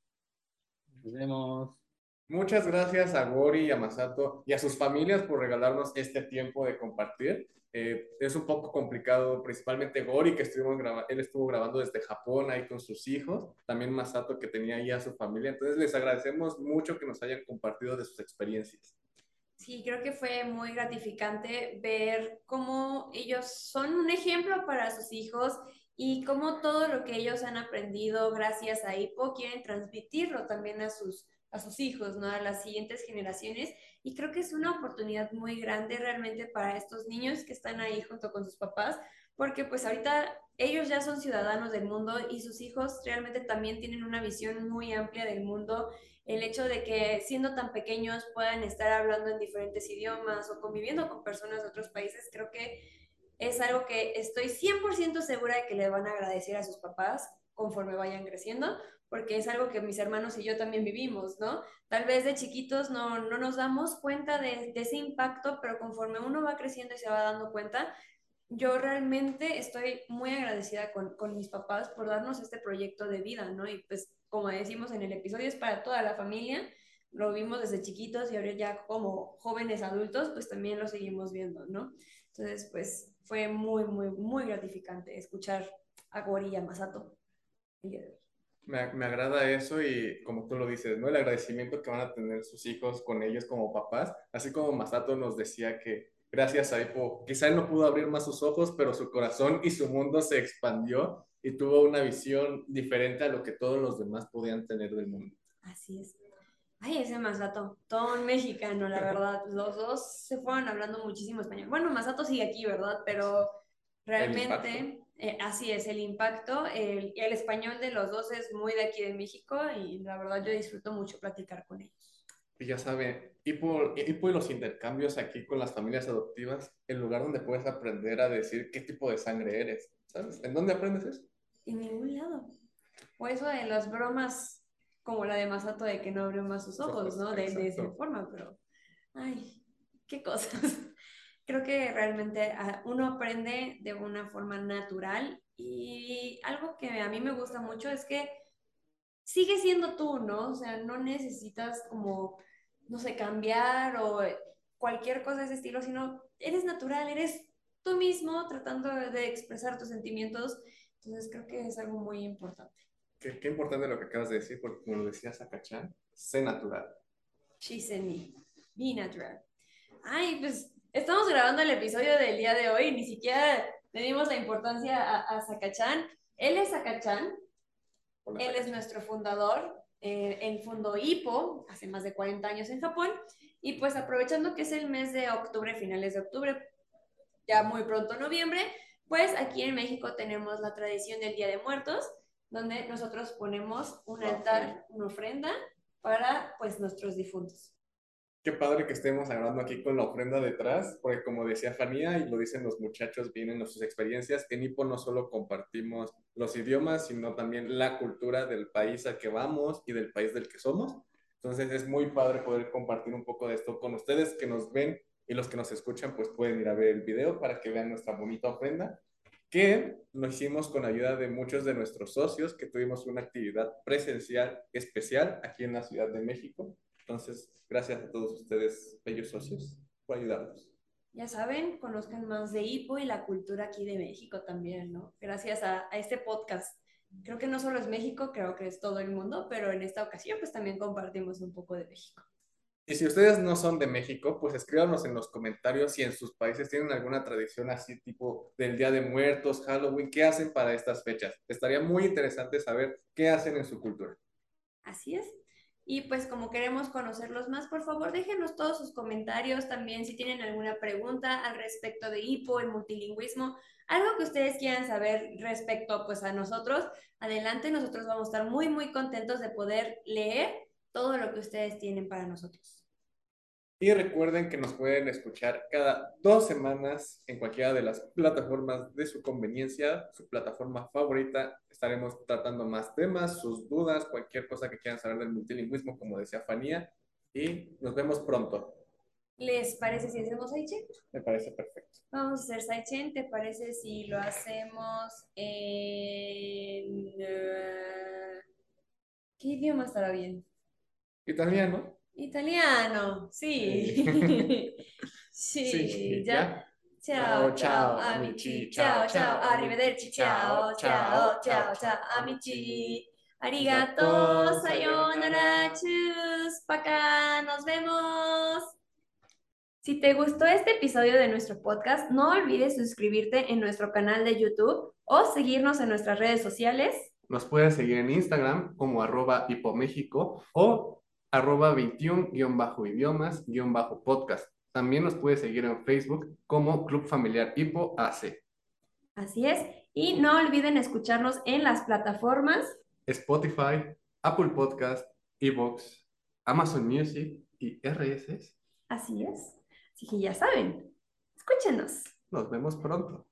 Nos vemos. Muchas gracias a Gori y a Masato y a sus familias por regalarnos este tiempo de compartir. Eh, es un poco complicado, principalmente Gori, que estuvimos él estuvo grabando desde Japón ahí con sus hijos, también Masato que tenía ahí a su familia. Entonces les agradecemos mucho que nos hayan compartido de sus experiencias. Sí, creo que fue muy gratificante ver cómo ellos son un ejemplo para sus hijos y cómo todo lo que ellos han aprendido gracias a HIPO quieren transmitirlo también a sus, a sus hijos, ¿no? A las siguientes generaciones. Y creo que es una oportunidad muy grande realmente para estos niños que están ahí junto con sus papás, porque pues ahorita ellos ya son ciudadanos del mundo y sus hijos realmente también tienen una visión muy amplia del mundo el hecho de que siendo tan pequeños puedan estar hablando en diferentes idiomas o conviviendo con personas de otros países, creo que es algo que estoy 100% segura de que le van a agradecer a sus papás conforme vayan creciendo, porque es algo que mis hermanos y yo también vivimos, ¿no? Tal vez de chiquitos no, no nos damos cuenta de, de ese impacto, pero conforme uno va creciendo y se va dando cuenta, yo realmente estoy muy agradecida con, con, mis papás por darnos este proyecto de vida, ¿no? Y pues, como decimos en el episodio, es para toda la familia. Lo vimos desde chiquitos y ahora ya como jóvenes adultos, pues también lo seguimos viendo, ¿no? Entonces, pues fue muy, muy, muy gratificante escuchar a Gori y a Masato el día de hoy. Me, me, agrada eso y como tú lo dices, ¿no? El agradecimiento que van a tener sus hijos con ellos como papás, así como Masato nos decía que gracias a Ipo, quizá él no pudo abrir más sus ojos, pero su corazón y su mundo se expandió y tuvo una visión diferente a lo que todos los demás podían tener del mundo. Así es. Ay, ese Masato, todo un mexicano, la verdad. Los dos se fueron hablando muchísimo español. Bueno, Masato sigue aquí, ¿verdad? Pero realmente, eh, así es, el impacto, el, el español de los dos es muy de aquí de México y la verdad yo disfruto mucho platicar con ellos. Y ya saben, y por, y por los intercambios aquí con las familias adoptivas, el lugar donde puedes aprender a decir qué tipo de sangre eres, ¿sabes? ¿En dónde aprendes eso? En ningún lado. O eso de las bromas como la de Masato de que no abrió más sus ojos, ¿no? De, de esa forma, pero, ay, qué cosas. Creo que realmente uno aprende de una forma natural y algo que a mí me gusta mucho es que sigue siendo tú, ¿no? O sea, no necesitas como, no sé, cambiar o cualquier cosa de ese estilo, sino eres natural, eres tú mismo tratando de expresar tus sentimientos. Entonces creo que es algo muy importante. Qué, qué importante lo que acabas de decir, porque como lo decía Sakachan, sé natural. She's in me. Be natural. Ay, pues estamos grabando el episodio del día de hoy, ni siquiera le dimos la importancia a, a Sakachan. Él es Sakachan, Hola, Él es nuestro fundador, eh, él fundó hace más de 40 años en Japón y pues aprovechando que es el mes de octubre, finales de octubre, ya muy pronto noviembre, pues aquí en México tenemos la tradición del Día de Muertos, donde nosotros ponemos un altar, una ofrenda para pues nuestros difuntos. Qué padre que estemos hablando aquí con la ofrenda detrás, porque como decía Fanía, y lo dicen los muchachos, vienen en sus experiencias, en Hipo no solo compartimos los idiomas, sino también la cultura del país al que vamos y del país del que somos. Entonces es muy padre poder compartir un poco de esto con ustedes que nos ven y los que nos escuchan, pues pueden ir a ver el video para que vean nuestra bonita ofrenda, que lo hicimos con ayuda de muchos de nuestros socios, que tuvimos una actividad presencial especial aquí en la Ciudad de México Entonces, gracias a todos ustedes, bellos socios, por ayudarnos. Ya saben, conozcan más de Hippo y la cultura aquí de México también, ¿no? Gracias a, a este podcast. Creo que no solo es México, creo que es todo el mundo, pero en esta ocasión pues también compartimos un poco de México. Y si ustedes no son de México, pues escríbanos en los comentarios si en sus países tienen alguna tradición así tipo del Día de Muertos, Halloween, ¿qué hacen para estas fechas? Estaría muy interesante saber qué hacen en su cultura. Así es. Y pues como queremos conocerlos más, por favor déjenos todos sus comentarios también si tienen alguna pregunta al respecto de hipo, el multilingüismo, algo que ustedes quieran saber respecto pues a nosotros, adelante, nosotros vamos a estar muy muy contentos de poder leer todo lo que ustedes tienen para nosotros. Y recuerden que nos pueden escuchar cada dos semanas en cualquiera de las plataformas de su conveniencia, su plataforma favorita. Estaremos tratando más temas, sus dudas, cualquier cosa que quieran saber del multilingüismo, como decía Fanía. Y nos vemos pronto. ¿Les parece si hacemos Saichen? Me parece perfecto. Vamos a hacer Saichen. ¿Te parece si lo hacemos en... eh, ¿Qué idioma estará bien? Italiano. Italiano, sí. Sí, ya. ya. Ciao, Ciao, ciao, amici. Ciao, Ciao, arrivederci. Ciao, ciao, Ciao, ciao, amici. Arigato, sayonara, chus, paca, nos vemos. Si te gustó este episodio de nuestro podcast, no olvides suscribirte en nuestro canal de YouTube o seguirnos en nuestras redes sociales. Nos pueden seguir en Instagram como arroba hipoméxico o arroba 21-idiomas-podcast. También nos puede seguir en Facebook como Club Familiar Hipo AC, Así es. Y no olviden escucharnos en las plataformas Spotify, Apple Podcast, Evox, Amazon Music y RSS. Así es. Así que ya saben, escúchenos. Nos vemos pronto.